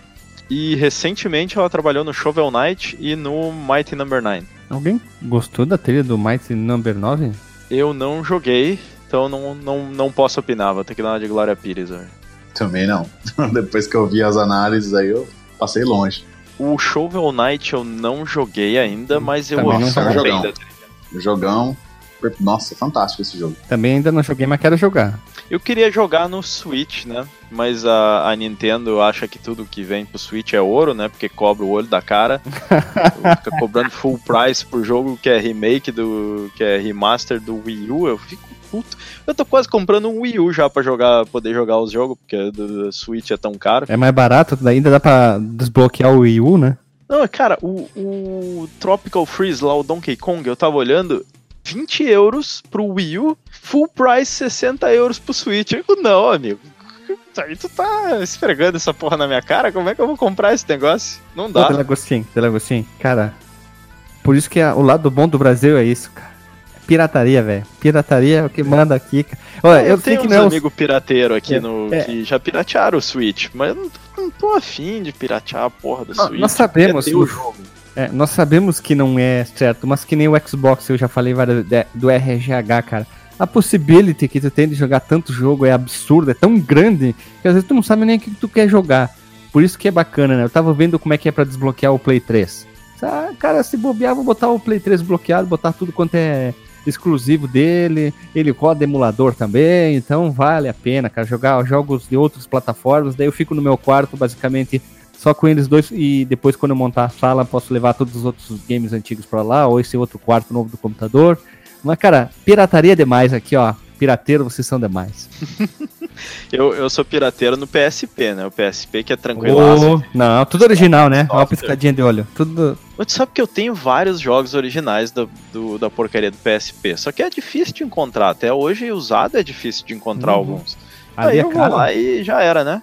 E recentemente ela trabalhou no Shovel Knight e no Mighty Number 9. Alguém gostou da trilha do Mighty Number 9? Eu não joguei, então não, não, não posso opinar, vou ter que dar uma de Glória Pires. Também não. Depois que eu vi as análises aí, eu passei longe. O Shovel Knight eu não joguei ainda, mas eu Também não ouvi bem da trilha. Jogão. Nossa, fantástico esse jogo. Também ainda não joguei, mas quero jogar. Eu queria jogar no Switch, né? Mas a, a Nintendo acha que tudo que vem pro Switch é ouro, né? Porque cobra o olho da cara. Fica cobrando full price por jogo que é remake do. que é remaster do Wii U. Eu fico puto. Eu tô quase comprando um Wii U já pra jogar, poder jogar os jogos, porque do, do Switch é tão caro. É mais barato, ainda dá pra desbloquear o Wii U, né? Não, cara, o, o Tropical Freeze lá, o Donkey Kong, eu tava olhando. 20 euros pro Wii U, full price 60 euros pro Switch. Eu digo, não, amigo. Aí tu tá esfregando essa porra na minha cara? Como é que eu vou comprar esse negócio? Não dá. Delagostinho, Delagostinho, cara. Por isso que a- o lado bom do Brasil é isso, cara. Pirataria, velho. Pirataria é o que manda aqui. cara. Olha, eu, eu tenho que uns não é um- amigos pirateiros aqui É, no, é. que já piratearam o Switch, mas eu não, não tô afim de piratear a porra do Switch. nós sabemos, É o- jogo. É, nós sabemos que não é certo, mas que nem o Xbox, eu já falei várias de- do RGH, cara. A possibility que tu tem de jogar tanto jogo é absurda, é tão grande, que às vezes tu não sabe nem o que tu quer jogar. Por isso que é bacana, né? Eu tava vendo como é que é pra desbloquear o Play 3. Ah, cara, se bobear, vou botar o Play 3 bloqueado, botar tudo quanto é exclusivo dele. Ele roda emulador também, então vale a pena, cara, jogar jogos de outras plataformas. Daí eu fico no meu quarto, basicamente, só com eles dois e depois quando eu montar a sala posso levar todos os outros games antigos pra lá ou esse outro quarto novo do computador. Mas cara, pirataria é demais aqui, ó. Pirateiro, vocês são demais. Eu, eu sou pirateiro no PSP, né? O PSP que é tranquilaço. Ô, não, tudo original, né? Ó, a Software. piscadinha de olho. Tudo. Mas tu sabe que eu tenho vários jogos originais do, do- da porcaria do PSP. Só que é difícil de encontrar. Até hoje, usado é difícil de encontrar Uhum. alguns. Ali aí é eu vou lá e já era, né?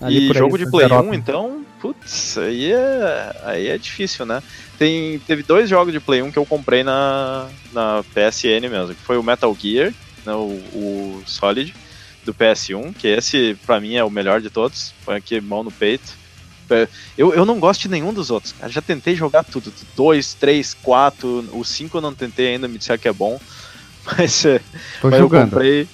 Ali e por aí, jogo de Play Europa. 1, então, putz, aí é, aí é difícil, né? Tem, teve dois jogos de Play 1 que eu comprei na, na PSN mesmo, que foi o Metal Gear, né, o, o Solid, do PS1, que esse pra mim é o melhor de todos, põe aqui mão no peito. É, Eu, eu não gosto de nenhum dos outros, cara. Já tentei jogar tudo. 2, 3, 4, o 5 eu não tentei ainda, me disseram que é bom. Mas, é, Tô mas eu jogando. comprei.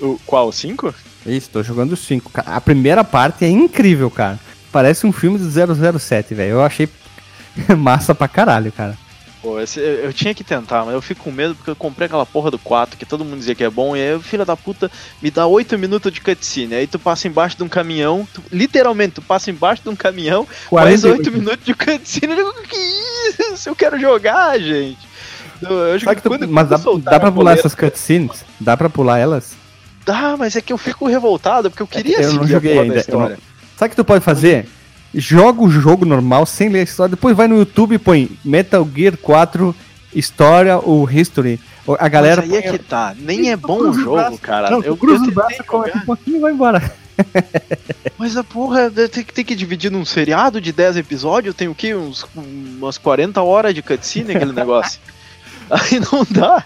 O, qual? O 5? Isso, tô jogando 5. A primeira parte é incrível, cara. Parece um filme do 007, velho. Eu achei massa pra caralho, cara. Pô, esse, eu, eu tinha que tentar, mas eu fico com medo porque eu comprei aquela porra do 4 que todo mundo dizia que é bom, e aí o filho da puta me dá 8 minutos de cutscene. Aí tu passa embaixo de um caminhão, tu- literalmente, tu passa embaixo de um caminhão, mais 8 minutos de cutscene. Eu digo, que isso? Eu quero jogar, gente. Eu, eu Sabe que tu- mas dá, dá pra pular essas cutscenes? Dá pra pular elas? Dá, mas é que eu fico revoltado porque eu queria eu não seguir joguei a porra ainda, da eu não- história. Sabe o que tu pode fazer? Joga o jogo normal, sem ler a história, depois vai no YouTube e põe Metal Gear 4 História ou History. A galera mas aí é que tá, nem é bom o jogo, braço. cara. Não, eu, eu o braço, jogar. um pouquinho e vai embora. Mas a porra tem, que- tem que dividir num seriado de 10 episódios, tem o quê? Uns, umas 40 horas de cutscene aquele negócio. Aí não dá.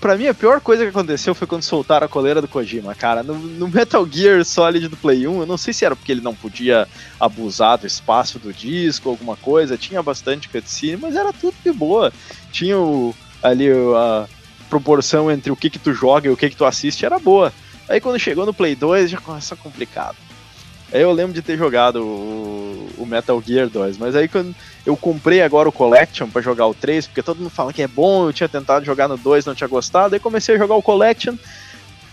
Pra mim, a pior coisa que aconteceu foi quando soltaram a coleira do Kojima, cara. No, no Metal Gear Solid do Play 1, eu não sei se era porque ele não podia abusar do espaço do disco alguma coisa, tinha bastante cutscene, mas era tudo de boa. Tinha o- ali a proporção entre o que que tu joga e o que que tu assiste, era boa. Aí quando chegou no Play 2, já começou complicado. Aí eu lembro de ter jogado o, o Metal Gear 2, mas aí quando eu comprei agora o Collection pra jogar o 3, porque todo mundo fala que é bom, eu tinha tentado jogar no 2, não tinha gostado, aí comecei a jogar o Collection.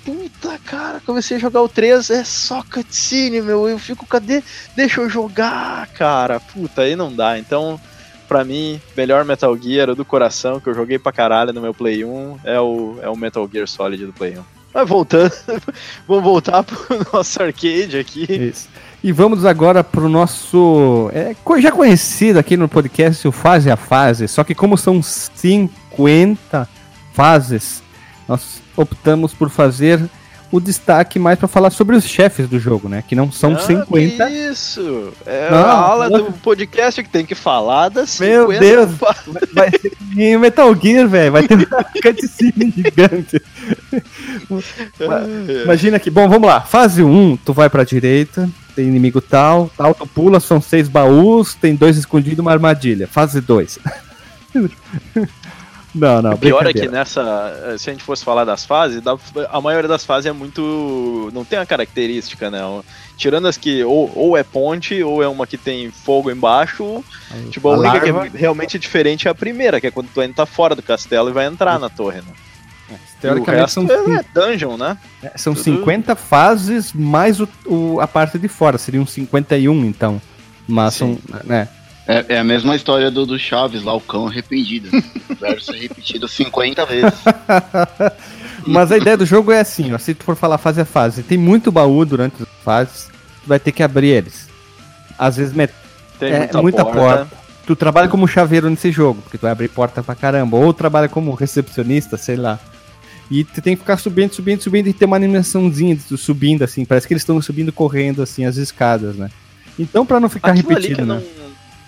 Puta cara, comecei a jogar o 3, é só cutscene, meu. Eu fico, cadê? Deixa eu jogar, cara. Puta, aí não dá. Então, pra mim, melhor Metal Gear do coração que eu joguei pra caralho no meu Play 1 é o, é o Metal Gear Solid do Play 1. Mas voltando, vamos voltar pro nosso arcade aqui. Isso. E vamos agora pro nosso. É, já conhecido aqui no podcast o Fase a Fase, só que como são 50 fases, nós optamos por fazer o destaque mais para falar sobre os chefes do jogo, né? Que não são Ah, 50. que isso! É Não, a aula não. do podcast que tem que falar das Meu 50 Deus. fa- Vai ser em Metal Gear, velho. Vai ter uma cutscene gigante. Imagina aqui. Bom, vamos lá. Fase 1, tu vai pra direita. tem inimigo tal, tal, tu pula, são seis baús, tem dois escondidos uma armadilha. Fase 2. não, não. O pior é que nessa. Se a gente fosse falar das fases, a maioria das fases é muito. Não tem uma característica, né? Tirando as que ou, ou é ponte, ou é uma que tem fogo embaixo. Aí, tipo, a, a única larva... que é realmente diferente é a primeira, que é quando tu entra fora do castelo e vai entrar na torre, né? É, teoricamente são é dungeon, né? É, são Tudo... 50 fases mais o, o, a parte de fora, seriam 51 então. Mas Sim. são, né? É, é, a mesma história do, do Chaves lá, o cão arrependido. o verso é repetido 50 vezes. Mas a ideia do jogo é assim, ó, se tu for falar fase a fase, tem muito baú durante as fases, tu vai ter que abrir eles. Às vezes met... tem é, muita, muita porta. porta. Tu trabalha como chaveiro nesse jogo, porque tu vai abrir porta pra caramba. Ou trabalha como recepcionista, sei lá. E tu tem que ficar subindo, subindo, subindo e ter uma animaçãozinha de subindo, assim. Parece que eles estão subindo correndo, assim, as escadas, né? Então, para não ficar Aquilo repetido, né? Não...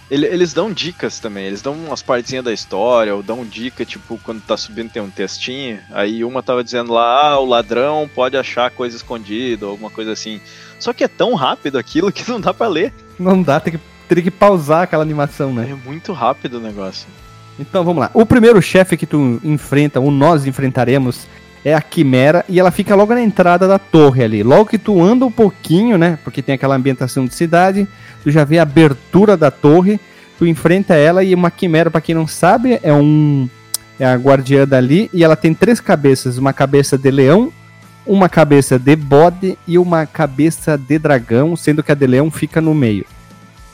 Eles dão dicas também, eles dão umas partezinhas da história, ou dão dica, tipo, quando tá subindo tem um textinho, aí uma tava dizendo lá, ah, o ladrão pode achar coisa escondida, ou alguma coisa assim. Só que é tão rápido aquilo que não dá para ler. Não dá, tem que, teria que pausar aquela animação, né? É muito rápido o negócio. Então vamos lá. O primeiro chefe que tu enfrenta, ou nós enfrentaremos, é a Quimera e ela fica logo na entrada da torre ali. Logo que tu anda um pouquinho, né? Porque tem aquela ambientação de cidade, tu já vê a abertura da torre, tu enfrenta ela e uma Quimera, para quem não sabe, é um é a guardiã dali e ela tem três cabeças, uma cabeça de leão, uma cabeça de bode e uma cabeça de dragão, sendo que a de leão fica no meio.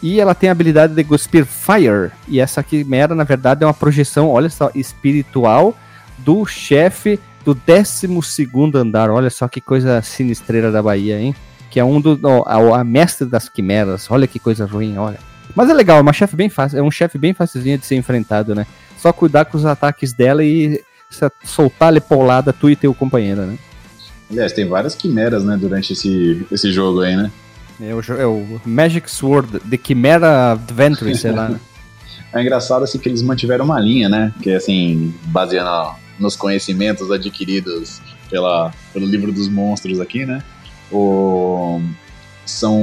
E ela tem a habilidade de cuspir Fire. E essa quimera, na verdade, é uma projeção, olha só, espiritual do chefe do 12 andar. Olha só que coisa sinistreira da Bahia, hein? Que é um do. a, a mestre das quimeras. Olha que coisa ruim, olha. Mas é legal, é uma chefe bem fácil. É um chefe bem facilzinho de ser enfrentado, né? Só cuidar com os ataques dela e soltar-lhe paulada tu e teu companheiro, né? Aliás, tem várias quimeras, né, durante esse, esse jogo aí, né? É o, é o Magic Sword, The Chimera Adventure, sei lá. Né? É engraçado assim que eles mantiveram uma linha, né? Que assim, baseando nos conhecimentos adquiridos pela, pelo livro dos monstros aqui, né? O, são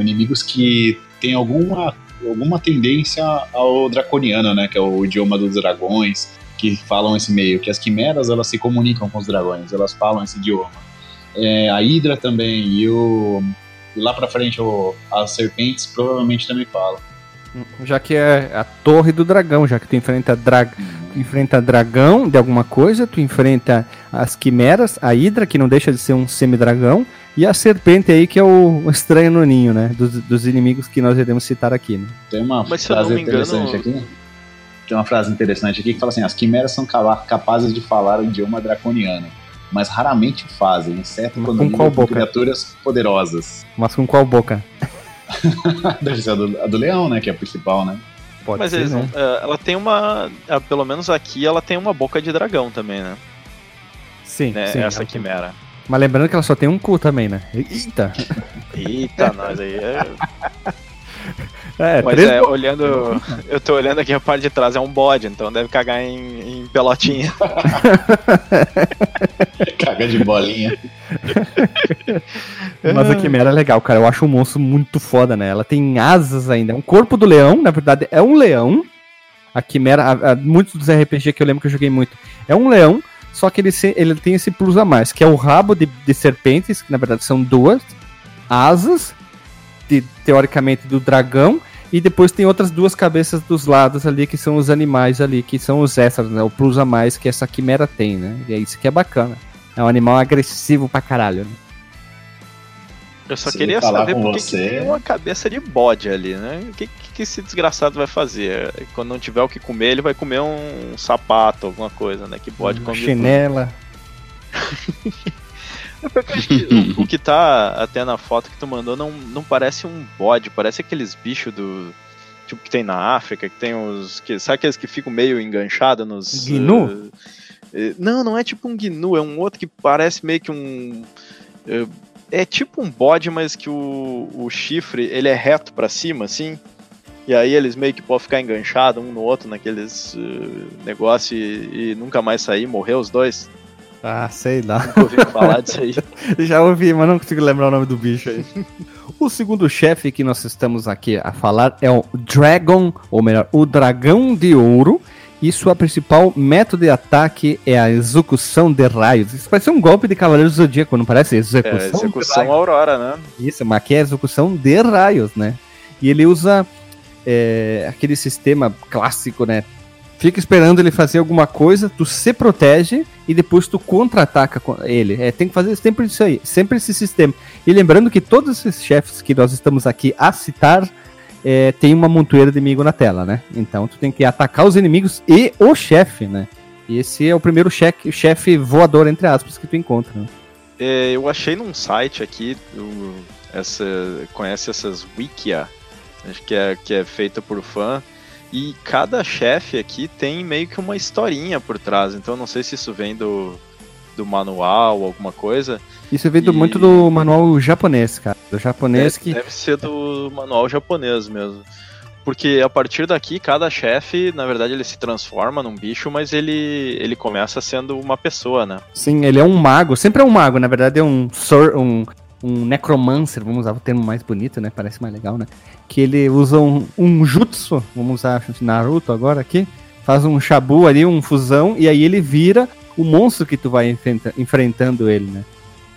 inimigos que têm alguma, alguma tendência ao draconiano, né? Que é o idioma dos dragões, que falam esse meio. Que as quimeras elas se comunicam com os dragões, elas falam esse idioma. É, a Hydra também e o e lá pra frente o, as serpentes provavelmente também falam. Já que é a torre do dragão, já que tu enfrenta, drag, tu enfrenta dragão de alguma coisa, tu enfrenta as quimeras, a Hidra, que não deixa de ser um semi-dragão, e a serpente aí, que é o, o estranho no ninho, né? Dos, dos, inimigos que nós iremos citar aqui, né? Tem uma Mas, frase interessante engano... aqui. Tem uma frase interessante aqui que fala assim: as quimeras são capazes de falar o idioma draconiano mas raramente fazem, exceto mas quando lidam com criaturas poderosas. Mas com qual boca? Deve ser a do, a do, leão, né? Que é a principal, né? Pode mas ser, eles, né? É, ela tem uma. É, pelo menos aqui ela tem uma boca de dragão também, né? Sim, né? sim Essa quimera. Mas lembrando que ela só tem um cu também, né? Eita! Eita, nós aí é. É, Mas é, olhando. Eu tô olhando aqui a parte de trás, é um bode, então deve cagar em, em pelotinha. Caga de bolinha. Mas a Quimera é legal, cara. Eu acho um monstro muito foda, né? Ela tem asas ainda. É um corpo do leão, na verdade, é um leão. A Quimera, a, a, muitos dos RPG que eu lembro que eu joguei muito, é um leão, só que ele, se, ele tem esse plus a mais, que é o rabo de, de serpentes, que na verdade são duas, asas, de, teoricamente do dragão, e depois tem outras duas cabeças dos lados ali, que são os animais ali, que são os extras, né? O plus a mais que essa quimera tem, né? E é isso que é bacana. É um animal agressivo pra caralho, né? Eu só Se queria saber por que tem uma cabeça de bode ali, né? O que, que esse desgraçado vai fazer? Quando não tiver o que comer, ele vai comer um sapato, alguma coisa, né? Que bode come. Chinela. o, que tá até na foto que tu mandou não, não parece um bode, parece aqueles bichos do. Tipo que tem na África, que tem os. Que, sabe aqueles que ficam meio enganchados nos. Gnu? Uh, não, não é tipo um gnu, é um outro que parece meio que um. Uh, é tipo um bode, mas que o, o chifre ele é reto para cima, assim. E aí eles meio que podem ficar enganchados um no outro naqueles uh, negócios e, e, nunca mais sair, morrer os dois. Ah, sei lá. Nunca ouvi falar disso aí. Já ouvi, mas não consigo lembrar o nome do bicho aí. o segundo chefe que nós estamos aqui a falar é o Dragon, ou melhor, o Dragão de Ouro. E sua principal método de ataque é a execução de raios. Isso parece um golpe de Cavaleiro do Zodíaco, não parece? Execução, É, execução. Aurora, né? Isso, mas aqui é execução de raios, né? E ele usa é, aquele sistema clássico, né? Fica esperando ele fazer alguma coisa, tu se protege e depois tu contra-ataca ele. É, tem que fazer sempre isso aí, sempre esse sistema. E lembrando que todos esses chefes que nós estamos aqui a citar é, tem uma montoeira de inimigo na tela, né? Então tu tem que atacar os inimigos e o chefe, né? E esse é o primeiro chefe, chefe voador, entre aspas, que tu encontra. Né? É, eu achei num site aqui, essa, conhece essas Wikia, que é, que é feita por fã, e cada chefe aqui tem meio que uma historinha por trás, então não sei se isso vem do, do manual ou alguma coisa. Isso vem E- muito do manual japonês, cara. Do japonês que. Deve ser do manual japonês mesmo. Porque a partir daqui, cada chefe, na verdade, ele se transforma num bicho, mas ele, ele começa sendo uma pessoa, né? Sim, ele é um mago. Sempre é um mago, na verdade é um sor, um, um necromancer, vamos usar o termo mais bonito, né? Parece mais legal, né? Que ele usa um, um jutsu, vamos usar Naruto agora aqui, faz um shabu ali, um fusão, e aí ele vira o monstro que tu vai enfrenta- enfrentando ele, né?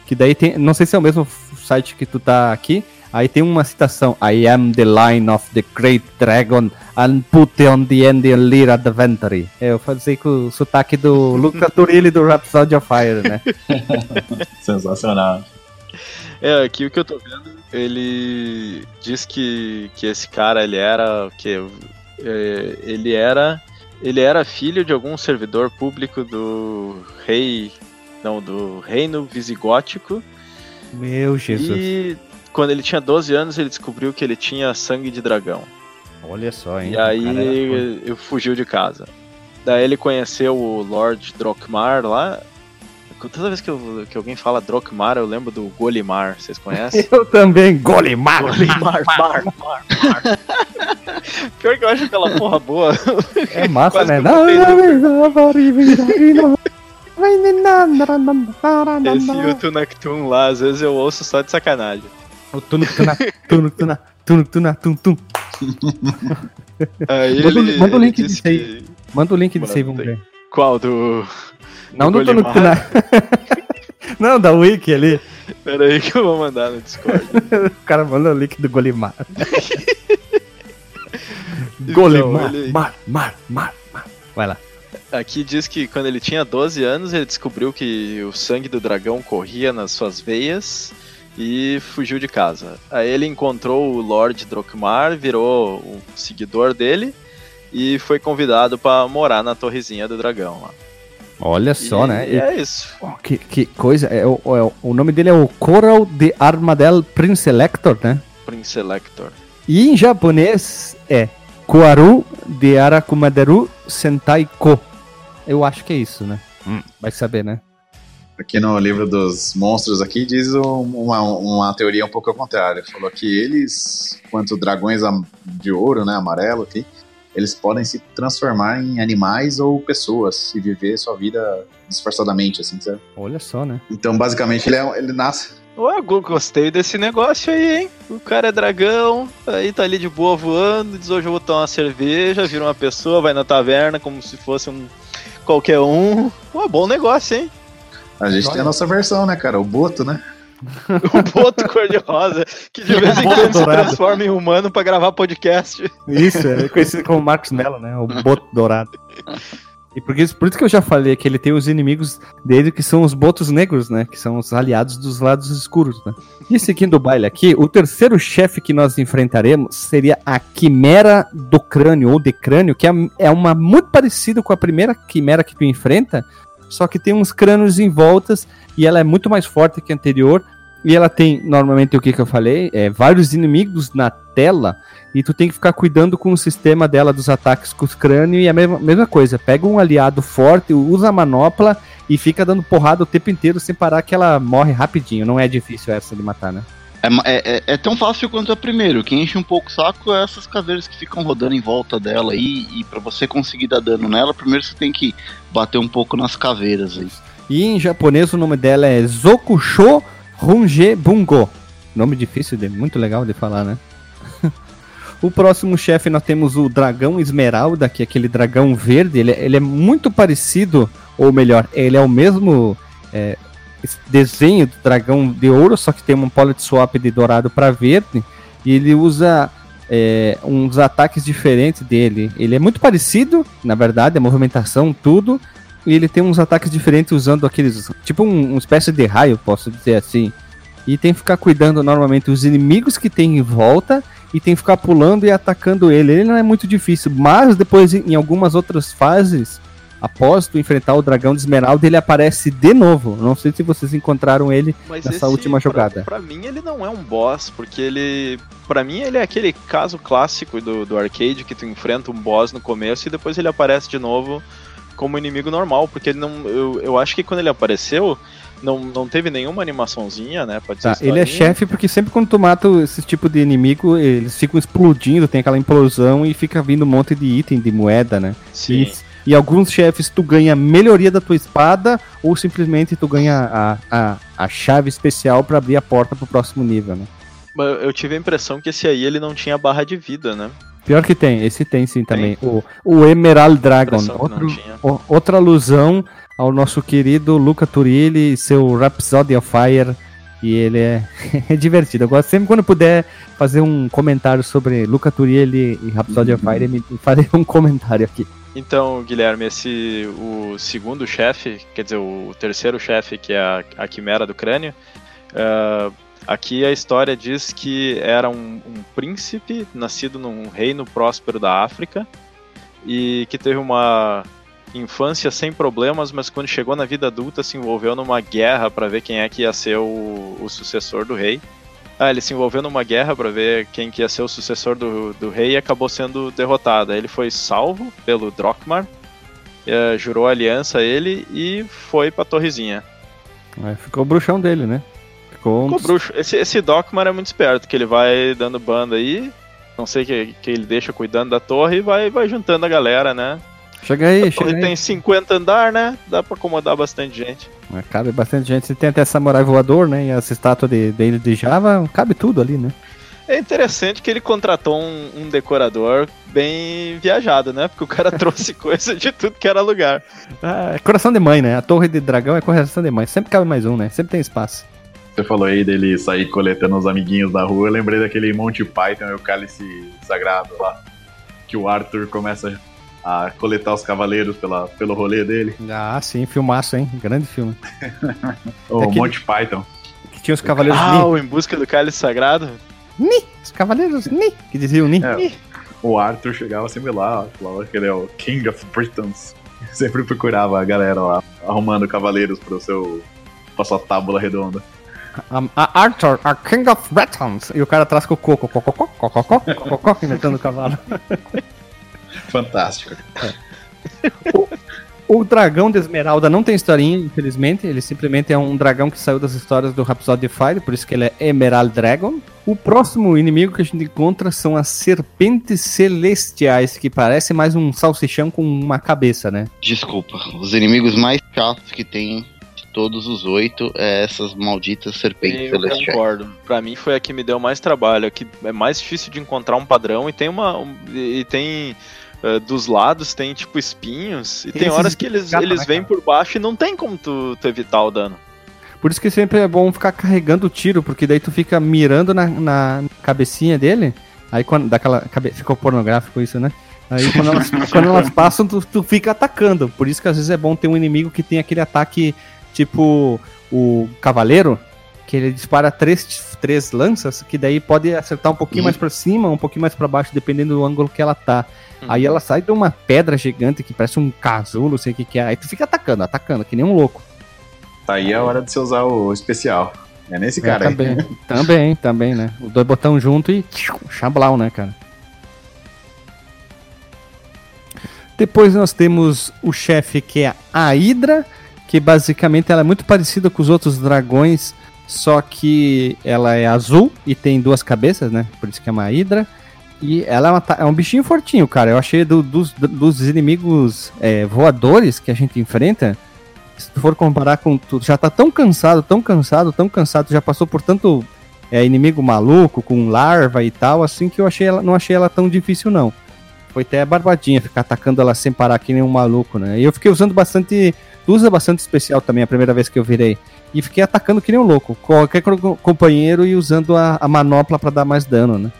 Que daí tem, não sei se é o mesmo site que tu tá aqui, aí tem uma citação, I am the line of the great dragon and put on the end the lead adventure. É, eu falei com o sotaque do Lucas Turilli do Rhapsody of Fire, né? Sensacional. É, aqui o que eu tô vendo, ele diz que, que esse cara, ele era, que é, ele era, ele era filho de algum servidor público do rei, não, do reino visigótico, Meu Jesus. e quando ele tinha 12 anos, ele descobriu que ele tinha sangue de dragão. Olha só, hein? E cara aí foda. ele fugiu de casa. Daí ele conheceu o Lord Drokmar lá. Toda vez que, eu- que alguém fala Drokmar, eu lembro do Golimar. Vocês conhecem? Eu também, Golimar. Golimar, mar, mar, mar. Pior que eu acho aquela porra boa. É massa, né? Esse YouTube Nocturne lá, às vezes eu ouço só de sacanagem. O tunu, tuna, tunu, tuna, tunu, tuna, tum, tum. Aí Manda o ele, li- manda o ele link aí. que- Manda o link disso aí, vamos ver. Qual? Do. Não do Golimar? tuna. Não, da Wiki ali. Pera aí que eu vou mandar no Discord. O cara manda o link do Golimar. Então, Golimar, ele- mar, mar, mar, mar. Vai lá. Aqui diz que quando ele tinha 12 anos, ele descobriu que o sangue do dragão corria nas suas veias e fugiu de casa. Aí ele encontrou o Lord Drokmar, virou um seguidor dele e foi convidado para morar na torrezinha do dragão lá. Olha só, E- né? E é isso. Que, que coisa. É, o, é o- nome dele é o Coral de Armadel Prince Elector, né? Prince Elector. E em japonês é Koaru de Arakumaderu Sentai Ko. Eu acho que é isso, né? vai saber, né? Aqui no livro dos monstros aqui diz um- uma, uma teoria um pouco ao contrário. Falou que eles, quanto dragões de ouro, né, amarelo aqui, eles podem se transformar em animais ou pessoas e viver sua vida disfarçadamente, assim, sabe? Olha só, né? Então, basicamente, ele, é, ele nasce. Ué, gostei desse negócio aí, hein? O cara é dragão, aí tá ali de boa voando, diz hoje eu vou tomar uma cerveja, vira uma pessoa, vai na taverna como se fosse um qualquer um. Ué, bom negócio, hein? A gente Olha. tem a nossa versão, né, cara? O Boto, né? O boto cor-de-rosa, que de vez em quando se transforma em humano pra gravar podcast. Isso, é conhecido como Marcos Mello, né? O boto dourado. E por isso, por isso que eu já falei que ele tem os inimigos dele, que são os botos negros, né? Que são os aliados dos lados escuros, né? E seguindo o baile aqui, o terceiro chefe que nós enfrentaremos seria a Quimera do Crânio, ou de Crânio, que é, é uma muito parecida com a primeira Quimera que tu enfrenta, só que tem uns crânios em voltas e ela é muito mais forte que a anterior. E ela tem, normalmente, o que, que eu falei? É, vários inimigos na tela e tu tem que ficar cuidando com o sistema dela dos ataques com os crânios e a mesma, mesma coisa. Pega um aliado forte, usa a manopla e fica dando porrada o tempo inteiro sem parar que ela morre rapidinho. Não é difícil essa de matar, né? É, é, é- é tão fácil quanto a primeiro. O que enche um pouco o saco é essas caveiras que ficam rodando em volta dela aí. E pra você conseguir dar dano nela, primeiro você tem que bater um pouco nas caveiras aí. E em japonês o nome dela é Zokusho Runge Bungo. Nome difícil, muito legal de falar, né? o próximo chefe nós temos o Dragão Esmeralda, que é aquele dragão verde. Ele, ele é muito parecido, ou melhor, ele é o mesmo é, desenho do dragão de ouro, só que tem um pollet swap de dourado para verde. E ele usa é, uns ataques diferentes dele. Ele é muito parecido, na verdade, a movimentação, tudo. E ele tem uns ataques diferentes usando aqueles. Tipo um, uma espécie de raio, posso dizer assim. E tem que ficar cuidando normalmente os inimigos que tem em volta e tem que ficar pulando e atacando ele. Ele não é muito difícil, mas depois em algumas outras fases, após tu enfrentar o dragão de esmeralda, ele aparece de novo. Não sei se vocês encontraram ele mas nessa esse, última jogada. Pra, pra, mim ele não é um boss, porque ele, para mim ele é aquele caso clássico do, do arcade que tu enfrenta um boss no começo e depois ele aparece de novo como inimigo normal, porque ele não, eu, eu acho que quando ele apareceu não, não teve nenhuma animaçãozinha, né? Pode tá, ele é chefe porque sempre quando tu mata esse tipo de inimigo, eles ficam explodindo, tem aquela implosão e fica vindo um monte de item, de moeda, né? Sim. E, e alguns chefes tu ganha melhoria da tua espada ou simplesmente tu ganha a, a, a chave especial para abrir a porta pro próximo nível, né? Eu tive a impressão que esse aí ele não tinha barra de vida, né? Pior que tem, esse tem sim também. Tem? O, o Emerald Dragon. Outro, o, outra alusão ao nosso querido Luca Turilli e seu Rhapsody of Fire. E ele é, é divertido. Eu gosto sempre quando puder fazer um comentário sobre Luca Turilli e Rhapsody of Fire, me farei um comentário aqui. Então, Guilherme, esse o segundo chefe, quer dizer, o terceiro chefe, que é a, a Quimera do Crânio, uh, aqui a história diz que era um, um, príncipe nascido num reino próspero da África e que teve uma infância sem problemas, mas quando chegou na vida adulta se envolveu numa guerra para ver quem é que ia ser o, o, sucessor do rei. Ah, ele se envolveu numa guerra para ver quem que ia ser o sucessor do, do rei e acabou sendo derrotado. Ele foi salvo pelo Drokmar, uh, jurou aliança a ele e foi pra Torrezinha. Ficou o bruxão dele, né? Ficou, bruxo. Esse, esse Drokmar é muito esperto, que ele vai dando banda aí, não sei que, que ele deixa cuidando da torre e vai, vai juntando a galera, né? Chega aí, chega aí. tem 50 andar, né? Dá pra acomodar bastante gente. cabe bastante gente. Você tem até samurai voador, né? E as estátuas de, dele de Java, cabe tudo ali, né? É interessante que ele contratou um, um, decorador bem viajado, né? Porque o cara trouxe coisa de tudo que era lugar. Ah, é coração de mãe, né? A torre de dragão é coração de mãe. Sempre cabe mais um, né? Sempre tem espaço. Você falou aí dele sair coletando os amiguinhos da rua. Eu lembrei daquele Monty Python e o Cálice Sagrado lá. Que o Arthur começa a coletar os cavaleiros pela, pelo rolê dele. Ah, sim, filmaço, hein? Grande filme. o Daquele... Monty Python. Que tinha os cavaleiros Ah, o Em Busca do Cálice Sagrado? Ni! Os cavaleiros Ni! Que diziam Ni. É, o Arthur chegava sempre lá, falava que ele é o King of Britons. Sempre procurava a galera lá, arrumando cavaleiros pro seu. pra sua tábula redonda. Um, Arthur, a King of Britons. E o cara atrás com o coco, coco, coco, coco, coco, coco, imitando o cavalo. Fantástico. É. O, o, dragão de Esmeralda não tem historinha, infelizmente. Ele simplesmente é um dragão que saiu das histórias do Rhapsody Fire, por isso que ele é Emerald Dragon. O próximo inimigo que a gente encontra são as serpentes celestiais, que parece mais um salsichão com uma cabeça, né? Desculpa, os inimigos mais chatos que tem todos os oito é essas malditas serpentes eu celestiais. Eu concordo. Pra mim foi a que me deu mais trabalho, a que é mais difícil de encontrar um padrão e tem uma. Um, e tem uh, dos lados tem tipo espinhos, e tem, tem horas que eles, eles né, vêm por baixo e não tem como tu, tu, evitar o dano. Por isso que sempre é bom ficar carregando o tiro, porque daí tu fica mirando na, na cabecinha dele, aí quando. Daquela. Cabe, ficou pornográfico isso, né? Aí quando elas, quando elas passam, tu, tu fica atacando. Por isso que às vezes é bom ter um inimigo que tem aquele ataque tipo o cavaleiro, que ele dispara três, três lanças, que daí pode acertar um pouquinho uhum. mais para cima, um pouquinho mais para baixo, dependendo do ângulo que ela tá. Uhum. Aí ela sai de uma pedra gigante que parece um casulo, não sei o que, que é. Aí tu fica atacando, atacando, que nem um louco. Tá aí a hora de você usar o especial. É nesse é, cara também, aí. Também, também, né? Os dois botão junto e chablau, né, cara? Depois nós temos o chefe que é a Hydra, que basicamente ela é muito parecida com os outros dragões, só que ela é azul e tem duas cabeças, né? Por isso que é uma Hydra. E ela é, uma, é, um bichinho fortinho, cara. Eu achei do, dos, dos inimigos é, voadores que a gente enfrenta, se tu for comparar com tudo, já tá tão cansado, tão cansado, tão cansado, já passou por tanto é, inimigo maluco, com larva e tal, assim que eu achei ela, não achei ela tão difícil não. Foi até barbadinha ficar atacando ela sem parar que nem um maluco, né? E eu fiquei usando bastante, usa bastante especial também a primeira vez que eu virei. E fiquei atacando que nem um louco, qualquer companheiro e usando a, a manopla para dar mais dano, né?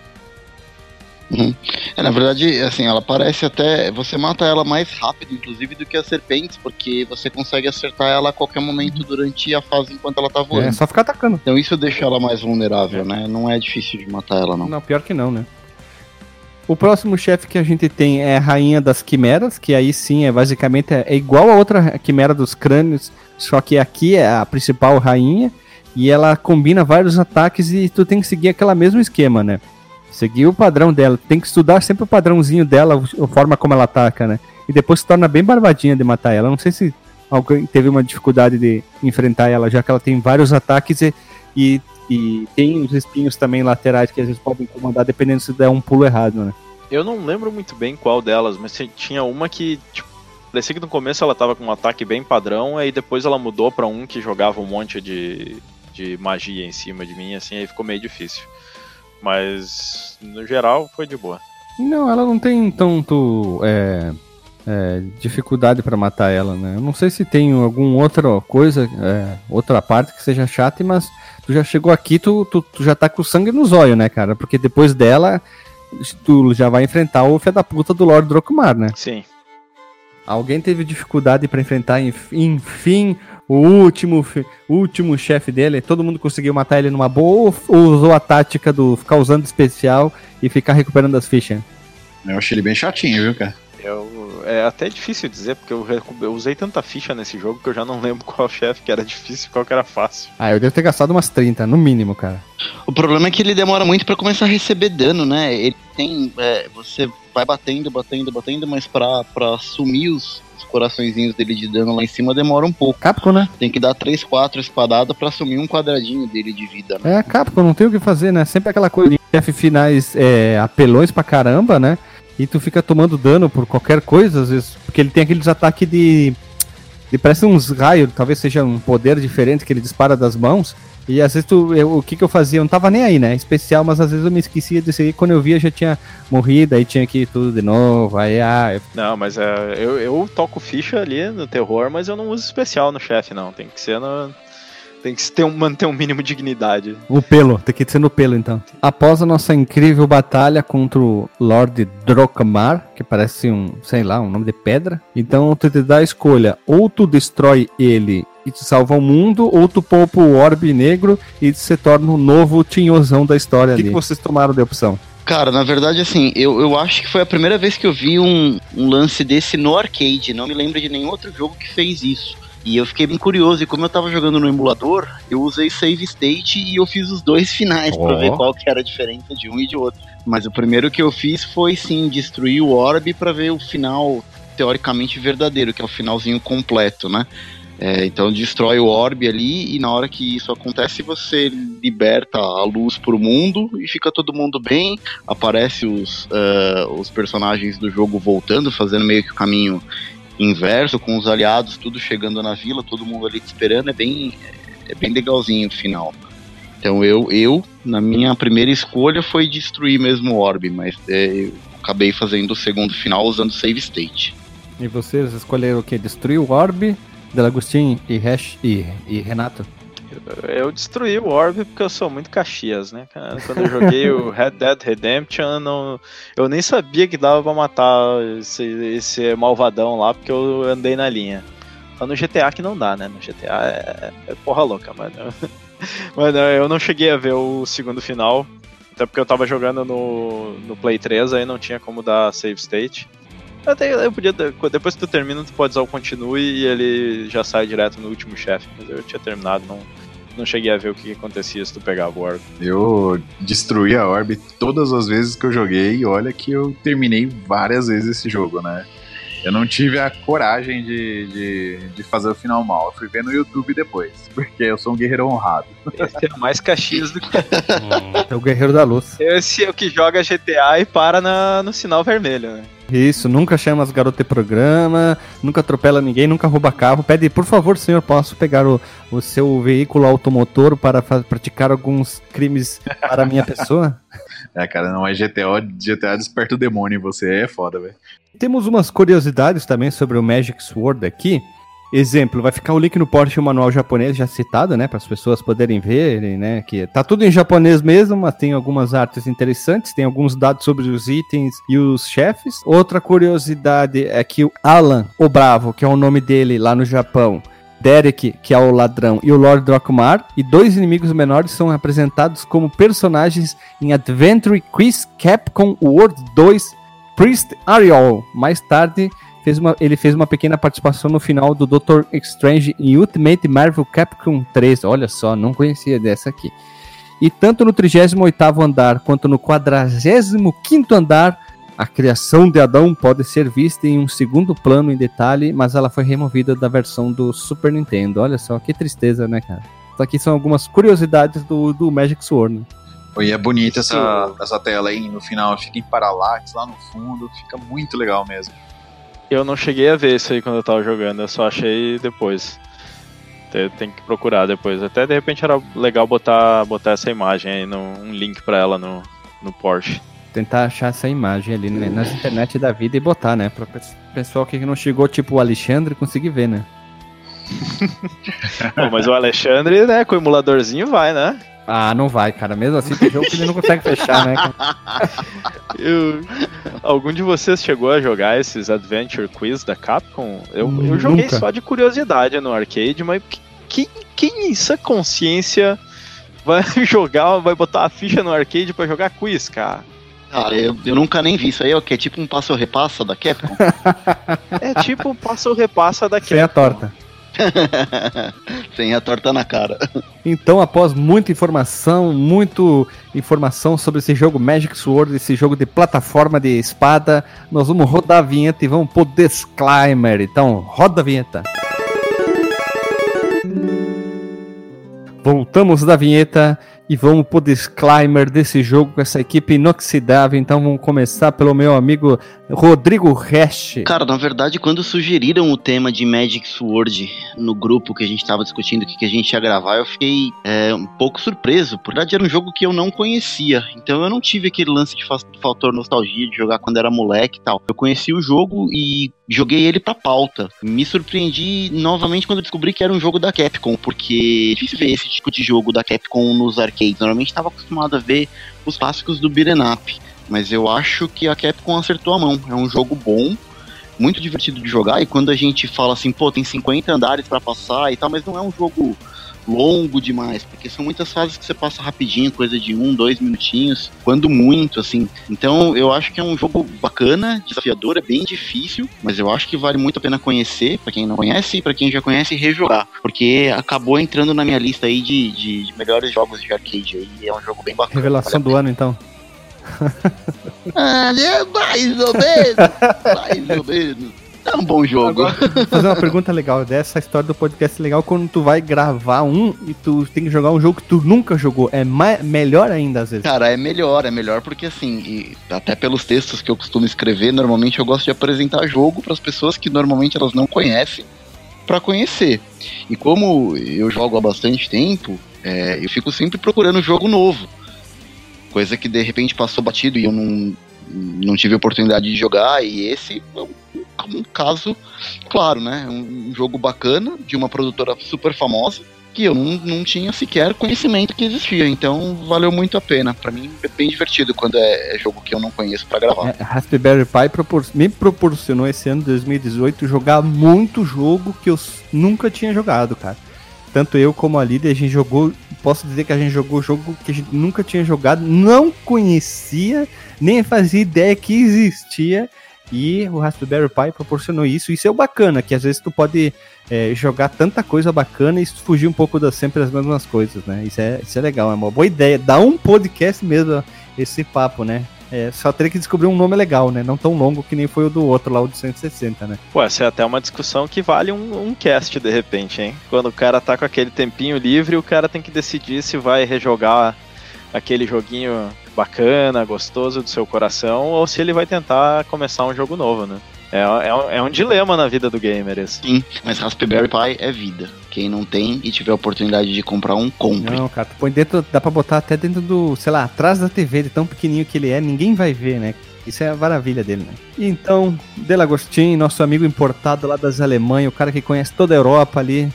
Uhum. É, na verdade, assim, ela parece até. Você mata ela mais rápido, inclusive, do que as serpentes, porque você consegue acertar ela a qualquer momento durante a fase enquanto ela tá é, voando. É só ficar atacando. Então isso deixa ela mais vulnerável, né? Não é difícil de matar ela, não. Não, pior que não, né? O próximo chefe que a gente tem é a Rainha das Quimeras, que aí sim é basicamente é igual a outra Quimera dos Crânios, só que aqui é a principal rainha e ela combina vários ataques e tu tem que seguir aquele mesmo esquema, né? Seguir o padrão dela. Tem que estudar sempre o padrãozinho dela, a forma como ela ataca, né? E depois se torna bem barbadinha de matar ela. Não sei se alguém teve uma dificuldade de enfrentar ela, já que ela tem vários ataques e, e, e tem os espinhos também laterais que às vezes podem incomodar, dependendo se der um pulo errado, né? Eu não lembro muito bem qual delas, mas tinha uma que, tipo, parecia que no começo ela tava com um ataque bem padrão, aí depois ela mudou para um que jogava um monte de, de magia em cima de mim, assim, aí ficou meio difícil. Mas no geral foi de boa. Não, ela não tem tanto é, é, dificuldade para matar ela, né? Eu não sei se tem alguma outra coisa, é, outra parte que seja chata, mas tu já chegou aqui, tu, tu, tu já tá com sangue nos olhos, né, cara? Porque depois dela, tu já vai enfrentar o filho da puta do Lord Drocumar, né? Sim. Alguém teve dificuldade para enfrentar, enfim, o último, o último chefe dele, todo mundo conseguiu matar ele numa boa ou usou a tática do ficar usando especial e ficar recuperando as fichas? Eu achei ele bem chatinho, viu, cara? Eu, é até difícil dizer, porque eu, eu, usei tanta ficha nesse jogo que eu já não lembro qual chefe que era difícil e qual que era fácil. Ah, eu devo ter gastado umas 30, no mínimo, cara. O problema é que ele demora muito para começar a receber dano, né? Ele tem. É, você vai batendo, batendo, batendo, mas pra, pra sumir os, coraçõezinhos dele de dano lá em cima demora um pouco. Capcom, né? Tem que dar 3, 4 espadadas pra assumir um quadradinho dele de vida, né? É, Capcom, não tem o que fazer, né? Sempre aquela coisa de F finais é, apelões pra caramba, né? E tu fica tomando dano por qualquer coisa, às vezes, porque ele tem aqueles ataques de. Ele parece uns raios, talvez seja um poder diferente que ele dispara das mãos. E às vezes tu, eu, o que, que eu fazia? Eu não tava nem aí, né? Especial, mas às vezes eu me esquecia disso aí. Quando eu via já tinha morrido, aí tinha que ir tudo de novo. Aí, ah. Eu... Não, mas é, eu, eu toco ficha ali no terror, mas eu não uso especial no chefe, não. Tem que ser no, tem que ter um, manter um mínimo de dignidade. O pelo, tem que ser no pelo então. Após a nossa incrível batalha contra o Lord Drocmar, que parece um, sei lá, um nome de pedra, então tu te dá a escolha: ou tu destrói ele e te salva o mundo, ou tu poupa o orbe negro e se torna o um novo tinhosão da história o que ali. O que vocês tomaram de opção? Cara, na verdade, assim, eu, eu acho que foi a primeira vez que eu vi um, um lance desse no arcade. Não me lembro de nenhum outro jogo que fez isso. E eu fiquei bem curioso, e como eu tava jogando no emulador, eu usei save state e eu fiz os dois finais oh. para ver qual que era a diferença de um e de outro. Mas o primeiro que eu fiz foi sim destruir o orb para ver o final teoricamente verdadeiro, que é o finalzinho completo, né? É, então destrói o orb ali e na hora que isso acontece você liberta a luz pro mundo e fica todo mundo bem. Aparece os, uh, os personagens do jogo voltando, fazendo meio que o caminho inverso, com os aliados tudo chegando na vila, todo mundo ali te esperando, é bem, é bem legalzinho o final. Então eu, eu, na minha primeira escolha foi destruir mesmo o Orb, mas é, eu acabei fazendo o segundo final usando save state. E vocês escolheram o que? Destruir o Orb, Delagostin e, Hash, e, e Renato? Eu destruí o Orb porque eu sou muito Caxias, né, cara? Quando eu joguei o Red Dead Redemption, eu, não, eu nem sabia que dava pra matar esse, esse malvadão lá, porque eu andei na linha. Só no GTA que não dá, né? No GTA é, é porra louca, mano. Mas eu não cheguei a ver o segundo final, até porque eu tava jogando no, no Play 3, aí não tinha como dar save state. Até eu podia. Depois que tu termina, tu pode usar o continue e ele já sai direto no último chefe. Mas eu tinha terminado, não, não cheguei a ver o que acontecia se tu pegava o Orb. Eu destruí a Orb todas as vezes que eu joguei e olha que eu terminei várias vezes esse jogo, né? Eu não tive a coragem de, de, de, fazer o final mal. Eu fui ver no YouTube depois, porque eu sou um guerreiro honrado. Esse é mais Caxias do que. hum, é o guerreiro da luz. Esse é o que joga GTA e para na, no sinal vermelho, né? Isso, nunca chama as garotas de programa, nunca atropela ninguém, nunca rouba carro. Pede, por favor, senhor, posso pegar o, o seu veículo automotor para praticar alguns crimes para a minha pessoa? É, cara, não é GTA, GTA desperta o demônio em você, é foda, velho. Temos umas curiosidades também sobre o Magic Sword aqui. Exemplo, vai ficar o link no porte o manual japonês já citado, né, para as pessoas poderem verem, né, que tá tudo em japonês mesmo, mas tem algumas artes interessantes, tem alguns dados sobre os itens e os chefes. Outra curiosidade é que o Alan, o Bravo, que é o nome dele lá no Japão, Derek, que é o ladrão, e o Lord Drokmar, e dois inimigos menores são apresentados como personagens em Adventure Quiz Capcom World 2 Priest Ariel. Mais tarde, fez uma, ele fez uma pequena participação no final do Doctor Strange em Ultimate Marvel Capcom 3. Olha só, não conhecia dessa aqui. E tanto no 38º andar quanto no 45º andar, a criação de Adão pode ser vista em um segundo plano em detalhe, mas ela foi removida da versão do Super Nintendo. Olha só, que tristeza, né, cara? Isso aqui são algumas curiosidades do, do Magic Sword. Né? E é bonita essa, essa tela aí no final, fica em paralaxe lá no fundo, fica muito legal mesmo. Eu não cheguei a ver isso aí quando eu tava jogando, eu só achei depois. Tem, que procurar depois. Até de repente era legal botar, botar essa imagem aí, no, um link pra ela no, no Porsche. Tentar achar essa imagem ali né, nas internet da vida e botar, né? Pra pessoal que não chegou, tipo o Alexandre, conseguir ver, né? Bom, mas o Alexandre, né, com o emuladorzinho vai, né? Ah, não vai, cara. Mesmo assim, tem jogo que ele não consegue fechar, né? Eu... Algum de vocês chegou a jogar esses Adventure Quiz da Capcom? Eu, eu joguei só de curiosidade no arcade, mas quem, quem em sua consciência vai jogar, vai botar a ficha no arcade para jogar quiz, cara? Cara, eu, eu nunca nem vi isso aí, é o que? É tipo um passo-repassa da Capcom? é tipo um passo-repassa da Capcom. Sem a torta. Sem a torta na cara. Então, após muita informação, muito informação sobre esse jogo Magic Sword, esse jogo de plataforma de espada, nós vamos rodar a vinheta e vamos pro disclaimer. Então, roda a vinheta. Voltamos da vinheta e vamos pro disclaimer desse jogo com essa equipe inoxidável. Então vamos começar pelo meu amigo Rodrigo Rest. Cara, na verdade, quando sugeriram o tema de Magic Sword no grupo que a gente tava discutindo o que, que a gente ia gravar, eu fiquei é, um pouco surpreso. Por verdade, era um jogo que eu não conhecia. Então eu não tive aquele lance de fator nostalgia de jogar quando era moleque e tal. Eu conheci o jogo e joguei ele pra pauta. Me surpreendi novamente quando descobri que era um jogo da Capcom, porque é difícil ver esse tipo de jogo da Capcom nos arcades. Normalmente estava acostumado a ver os clássicos do beat'em up, mas eu acho que a Capcom acertou a mão. É um jogo bom, muito divertido de jogar, e quando a gente fala assim, pô, tem 50 andares para passar e tal, mas não é um jogo longo demais, porque são muitas fases que você passa rapidinho, coisa de um, dois minutinhos, quando muito, assim. Então eu acho que é um jogo bacana, desafiador, é bem difícil, mas eu acho que vale muito a pena conhecer, para quem não conhece, e para quem já conhece, rejogar, porque acabou entrando na minha lista aí de, de, de melhores jogos de arcade aí, é um jogo bem bacana. Revelação do ano, então. ah, é mais ou menos, mais ou menos. É um bom jogo. Agora, fazer uma pergunta legal dessa história do podcast legal quando tu vai gravar um e tu tem que jogar um jogo que tu nunca jogou. É melhor ainda às vezes. Cara, é melhor, é melhor porque assim, até pelos textos que eu costumo escrever, normalmente eu gosto de apresentar jogo para as pessoas que normalmente elas não conhecem para conhecer. E como eu jogo há bastante tempo, é, eu fico sempre procurando jogo novo. Coisa que de repente passou batido e eu não, não tive oportunidade de jogar, e esse um caso claro, né? Um jogo bacana de uma produtora super famosa que eu não, não tinha sequer conhecimento que existia. Então valeu muito a pena. Para mim é bem divertido quando é, é jogo que eu não conheço para gravar. É, Raspberry Pi propor me proporcionou esse ano de 2018 jogar muito jogo que eu nunca tinha jogado, cara. Tanto eu como a Lídia, a gente jogou. Posso dizer que a gente jogou jogo que a gente nunca tinha jogado, não conhecia, nem fazia ideia que existia. E o Raspberry Pi proporcionou isso. Isso é o bacana, que às vezes tu pode é, jogar tanta coisa bacana e fugir um pouco das sempre as mesmas coisas, né? Isso é, isso é legal, é uma boa ideia. Dá um podcast mesmo esse papo, né? É, só teria que descobrir um nome legal, né? Não tão longo que nem foi o do outro lá, o de 160, né? Pô, essa é até uma discussão que vale um, um cast de repente, hein? Quando o cara tá com aquele tempinho livre, o cara tem que decidir se vai rejogar aquele joguinho bacana, gostoso do seu coração, ou se ele vai tentar começar um jogo novo, né? É, é, um, é um dilema na vida do gamer esse. Sim, mas Raspberry Pi é vida. Quem não tem e tiver a oportunidade de comprar um, compre. Não, cara, tu põe dentro, dá pra botar até dentro do, sei lá, atrás da TV, de tão pequenininho que ele é, ninguém vai ver, né? Isso é a maravilha dele, né? Então, Delagostin, nosso amigo importado lá das Alemanhas, o cara que conhece toda a Europa ali,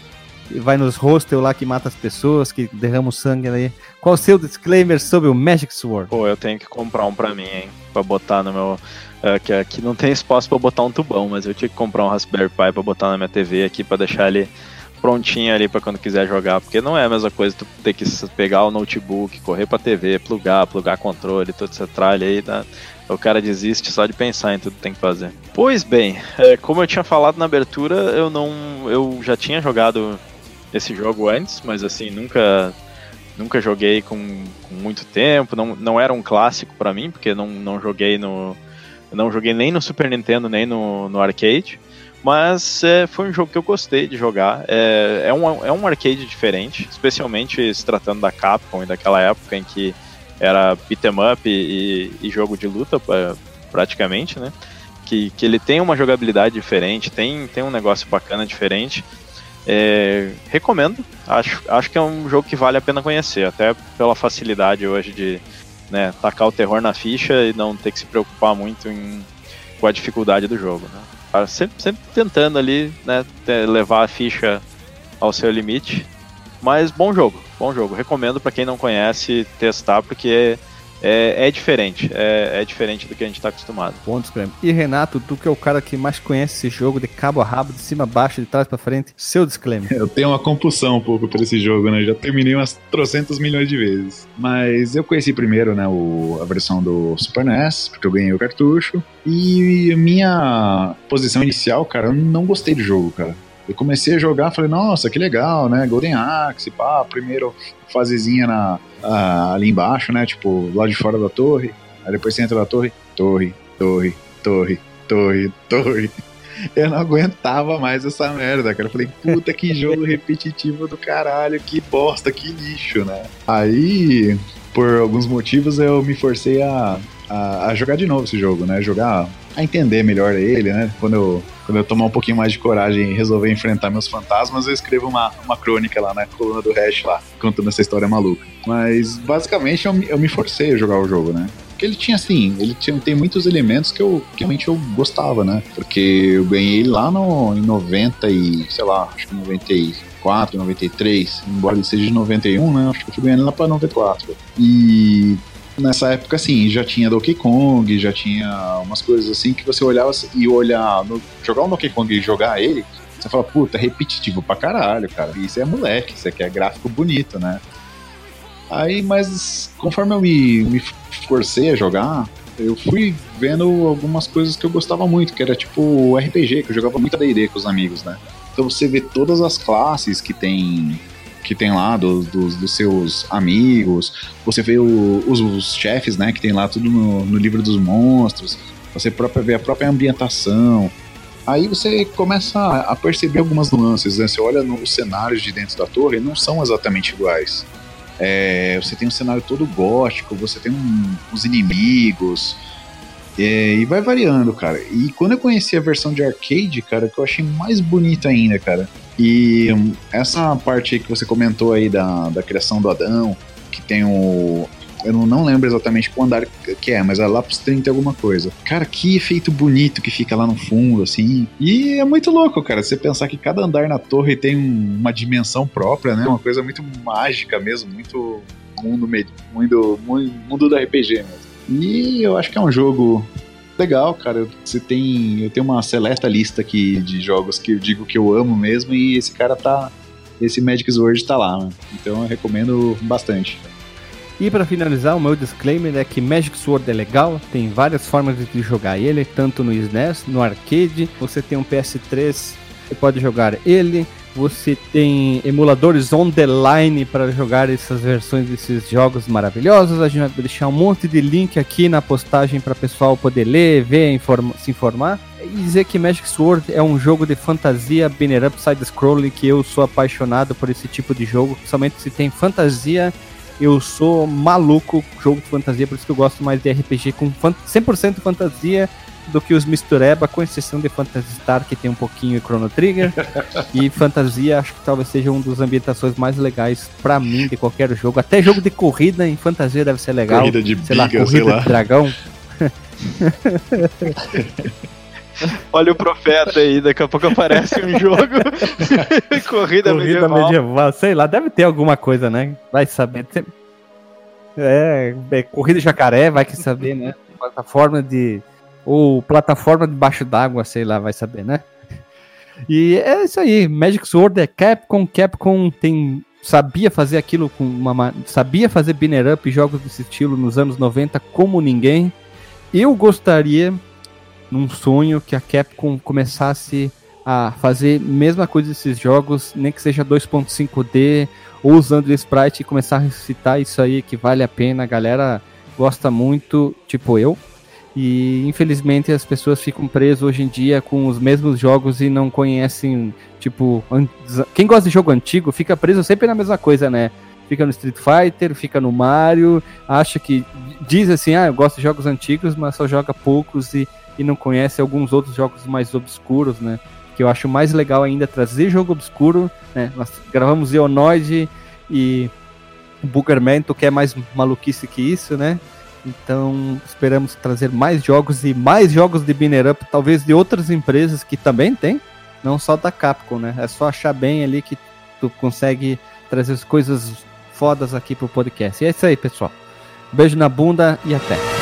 vai nos hostel lá que mata as pessoas, que derrama o sangue ali. Qual o seu disclaimer sobre o Magic Sword? Pô, eu tenho que comprar um pra mim, hein? Pra botar no meu é, que aqui não tem espaço para botar um tubão, mas eu tinha que comprar um Raspberry Pi para botar na minha TV aqui para deixar ele prontinho ali para quando quiser jogar, porque não é a mesma coisa tu ter que pegar o notebook, correr para TV, plugar, plugar controle, toda essa tralha aí, né? o cara desiste só de pensar em tudo que tem que fazer. Pois bem, é, como eu tinha falado na abertura, eu não, eu já tinha jogado esse jogo antes, mas assim nunca nunca joguei com, com muito tempo, não, não era um clássico para mim, porque não, não joguei no não joguei nem no Super Nintendo, nem no, no arcade. Mas é, foi um jogo que eu gostei de jogar. É, é, um, é um arcade diferente, especialmente se tratando da Capcom e daquela época em que era beat'em up e, e, jogo de luta praticamente, né? Que, que ele tem uma jogabilidade diferente, tem, tem um negócio bacana diferente. É, recomendo, acho, acho que é um jogo que vale a pena conhecer, até pela facilidade hoje de, né, tacar o terror na ficha e não ter que se preocupar muito em, com a dificuldade do jogo. Né? Sempre, sempre tentando ali né, levar a ficha ao seu limite. Mas bom jogo, bom jogo. Recomendo para quem não conhece testar, porque é, é diferente, é, é, diferente do que a gente está acostumado. Pontos, Grêmio. E Renato, tu que é o cara que mais conhece esse jogo de cabo a rabo, de cima a baixo, de trás para frente, seu disclaimer. Eu tenho uma compulsão um pouco por esse jogo, né? Já terminei umas trocentas milhões de vezes. Mas eu conheci primeiro, né, o, a versão do Super NES, porque eu ganhei o cartucho. E minha posição inicial, cara, eu não gostei do jogo, cara. Eu comecei a jogar, falei, nossa, que legal, né? Golden Axe, pá, primeiro fasezinha na, ah, ali embaixo, né? Tipo, lá de fora da torre. Aí depois você entra na torre, torre, torre, torre, torre, torre. Eu não aguentava mais essa merda, cara. Eu falei, puta que jogo repetitivo do caralho, que bosta, que lixo, né? Aí, por alguns motivos, eu me forcei a, a, a jogar de novo esse jogo, né? Jogar, a entender melhor ele, né? Quando eu quando eu tomar um pouquinho mais de coragem e resolver enfrentar meus fantasmas, eu escrevo uma, uma crônica lá na coluna do Hash lá, contando essa história maluca. Mas basicamente eu, eu me forcei a jogar o jogo, né? Porque ele tinha assim, ele tinha, tem muitos elementos que eu que realmente eu gostava, né? Porque eu ganhei lá no, em 90 e, sei lá, acho que 94, 93, embora ele seja de 91, né? Acho que eu fui ganhando lá pra 94. E nessa época, assim, já tinha Donkey Kong, já tinha umas coisas assim que você olhava e olhar, jogar um Donkey Kong e jogar ele, você fala, puta, é repetitivo pra caralho, cara. Isso é moleque, isso aqui é gráfico bonito, né? Aí, mas conforme eu me, me forcei a jogar, eu fui vendo algumas coisas que eu gostava muito, que era tipo RPG, que eu jogava muito D&D com os amigos, né? Então você vê todas as classes que tem que tem lá dos, dos, seus amigos, você vê o, os, os, chefes, né, que tem lá tudo no, no livro dos monstros, você própria vê a própria ambientação. Aí você começa a perceber algumas nuances, né? Você olha nos cenários de dentro da torre, não são exatamente iguais. É, você tem um cenário todo gótico, você tem um, os inimigos, é, e vai variando, cara. E quando eu conheci a versão de arcade, cara, que eu achei mais bonita ainda, cara. E essa parte aí que você comentou aí da, da criação do Adão, que tem o. Eu não, lembro exatamente qual andar que é, mas é lá pros 30 alguma coisa. Cara, que efeito bonito que fica lá no fundo, assim. E é muito louco, cara, você pensar que cada andar na torre tem um, uma dimensão própria, né? Uma coisa muito mágica mesmo, muito mundo, mundo, mundo do RPG mesmo. E eu acho que é um jogo legal, cara. Você tem. Eu tenho uma seleta lista aqui de jogos que eu digo que eu amo mesmo, e esse cara tá. Esse Magic Sword tá lá, né? Então eu recomendo bastante. E para finalizar, o meu disclaimer é que Magic Sword é legal, tem várias formas de jogar ele, tanto no SNES, no arcade, você tem um PS3, você pode jogar ele, você tem emuladores on the line para jogar essas versões desses jogos maravilhosos. A gente vai deixar um monte de link aqui na postagem para o pessoal poder ler, ver, informa se informar. E dizer que Magic Sword é um jogo de fantasia banner up side scrolling que eu sou apaixonado por esse tipo de jogo, somente se tem fantasia Eu sou maluco jogo de fantasia, por isso que eu gosto mais de RPG com 100% fantasia do que os mistureba, com exceção de Phantasy Star, que tem um pouquinho de Chrono Trigger. e fantasia, acho que talvez seja uma das ambientações mais legais para mim de qualquer jogo. Até jogo de corrida em fantasia deve ser legal. Corrida de sei biga, lá, corrida sei lá. de dragão. Olha o profeta aí, daqui a pouco aparece um jogo. Corrida, Corrida medieval. medieval. sei lá, deve ter alguma coisa, né? Vai saber. É, é, corrida jacaré, vai que saber, né? Plataforma de. Ou plataforma debaixo d'água, sei lá, vai saber, né? E é isso aí, Magic Sword é Capcom, Capcom tem sabia fazer aquilo com uma ma- sabia fazer binner up e jogos desse estilo nos anos 90 como ninguém. Eu gostaria num sonho que a Capcom começasse a fazer mesma coisa desses jogos, nem que seja 2.5D ou usando sprite e começar a ressuscitar isso aí que vale a pena, a galera gosta muito, tipo eu. E infelizmente as pessoas ficam presas hoje em dia com os mesmos jogos e não conhecem, tipo, quem gosta de jogo antigo fica preso sempre na mesma coisa, né? Fica no Street Fighter, fica no Mario, acha que diz assim, ah, eu gosto de jogos antigos, mas só joga poucos e, e não conhece alguns outros jogos mais obscuros, né? Que eu acho mais legal ainda trazer jogo obscuro, né? Nós gravamos Ionoid e Boogerman, tu quer mais maluquice que isso, né? Então, esperamos trazer mais jogos e mais jogos de Binner Up, talvez de outras empresas que também tem, não só da Capcom, né? É só achar bem ali que tu consegue trazer as coisas fodas aqui pro podcast. E é isso aí, pessoal. Beijo na bunda e até.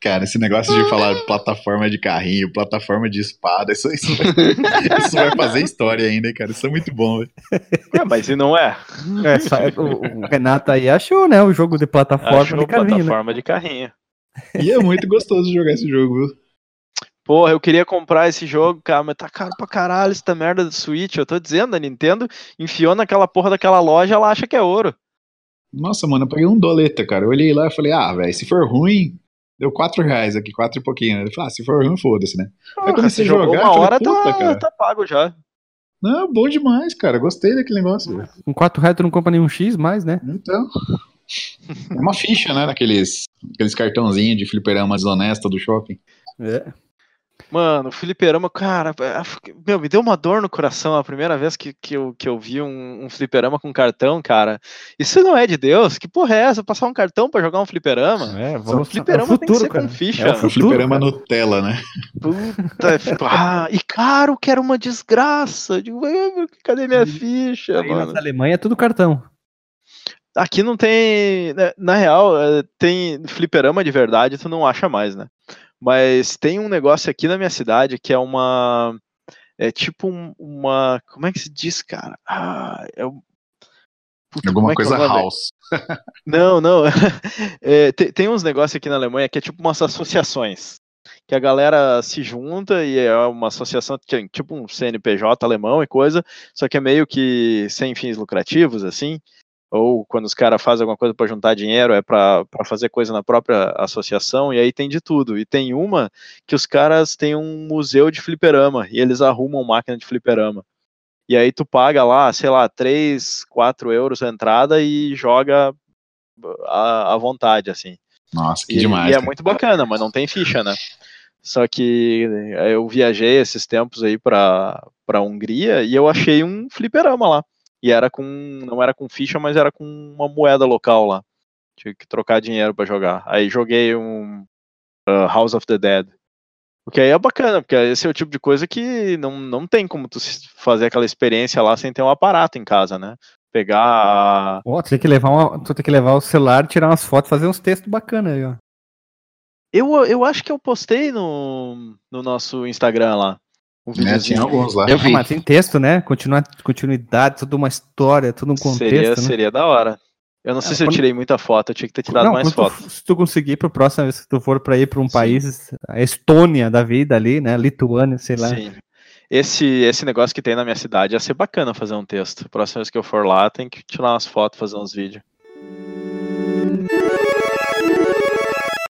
Cara, esse negócio de falar plataforma de carrinho, plataforma de espada, isso, isso, vai, isso vai fazer história ainda, cara. Isso é muito bom, velho. É, mas e não é? É, só- o, o Renato aí achou, né? O jogo de plataforma Achou de carrinho, né? plataforma de carrinho. E é muito gostoso jogar esse jogo, viu? Porra, eu queria comprar esse jogo, cara, mas tá caro pra caralho essa merda do Switch. Eu tô dizendo, a Nintendo enfiou naquela porra daquela loja, ela acha que é ouro. Nossa, mano, eu paguei um doleta, cara. Eu olhei lá e falei, ah, velho, se for ruim, deu quatro reais aqui, quatro e pouquinho. Eu falei, ah, se for ruim, foda-se, né? Porra, comecei você a jogar, uma eu falei, hora, puta, tá, cara. tá pago já. Não, bom demais, cara. Gostei daquele negócio. Com 4 reais tu não compra nenhum X mais, né? Então. É uma ficha, né? Daqueles aqueles cartãozinhos de fliperama desonesta do shopping. É. Mano, o fliperama, cara, é, meu, me deu uma dor no coração a primeira vez que, que, eu, que eu vi um, um fliperama com cartão, cara. Isso não é de Deus? Que porra é essa? Passar um cartão pra jogar um fliperama? É, O vamos fliperama é o tem que futuro, ser cara. com ficha. É o futuro, fliperama cara. Nutella, né? Puta, ah, e caro, que era uma desgraça. Digo, "Ah, cadê minha ficha, Aí mano? na Alemanha é tudo cartão. Aqui não tem. né, Na real, é, tem fliperama de verdade, tu não acha mais, né? Mas tem um negócio aqui na minha cidade que é uma. É tipo um- uma. Como é que se diz, cara? Ah, é um. Puta, Alguma é é coisa house. Não, não. É, tem, tem uns negócios aqui na Alemanha que é tipo umas associações. Que a galera se junta e é uma associação, é tipo um CNPJ alemão e coisa, só que é meio que sem fins lucrativos, assim. Ou quando os caras fazem alguma coisa para juntar dinheiro, é para fazer coisa na própria associação, e aí tem de tudo. E tem uma que os caras têm um museu de fliperama, e eles arrumam máquina de fliperama. E aí tu paga lá, sei lá, 3, 4 euros a entrada e joga à, à vontade, assim. Nossa, que E, demais. e é muito bacana, mas não tem ficha, né? Só que eh, eu viajei esses tempos aí pra, pra Hungria e eu achei um fliperama lá. E era com. Não era com ficha, mas era com uma moeda local lá. Tinha que trocar dinheiro pra jogar. Aí joguei um uh, House of the Dead. O que aí é bacana, porque esse é o tipo de coisa que não, não tem como tu fazer aquela experiência lá sem ter um aparato em casa, né? Pegar Ó, tu tem que levar uma, tu tem que levar o celular, tirar umas fotos, fazer uns textos bacanas aí, ó. Eu, eu acho que eu postei no, no nosso Instagram lá. Um Né, tinha alguns lá. Eu vi. Ah, mas tem texto, né? Continua, continuidade, toda uma história, todo um contexto, seria, né? seria da hora. Eu não sei É, se eu tirei muita foto, eu tinha que ter tirado Não, mais quando tu- fotos. se tu conseguir pra próxima vez que tu for pra ir pra um Sim. país, a Estônia da vida ali, né? Lituânia, sei lá. Sim. Esse, esse negócio que tem na minha cidade ia ser bacana fazer um texto. Próxima vez que eu for lá, tem que tirar umas fotos, fazer uns vídeos.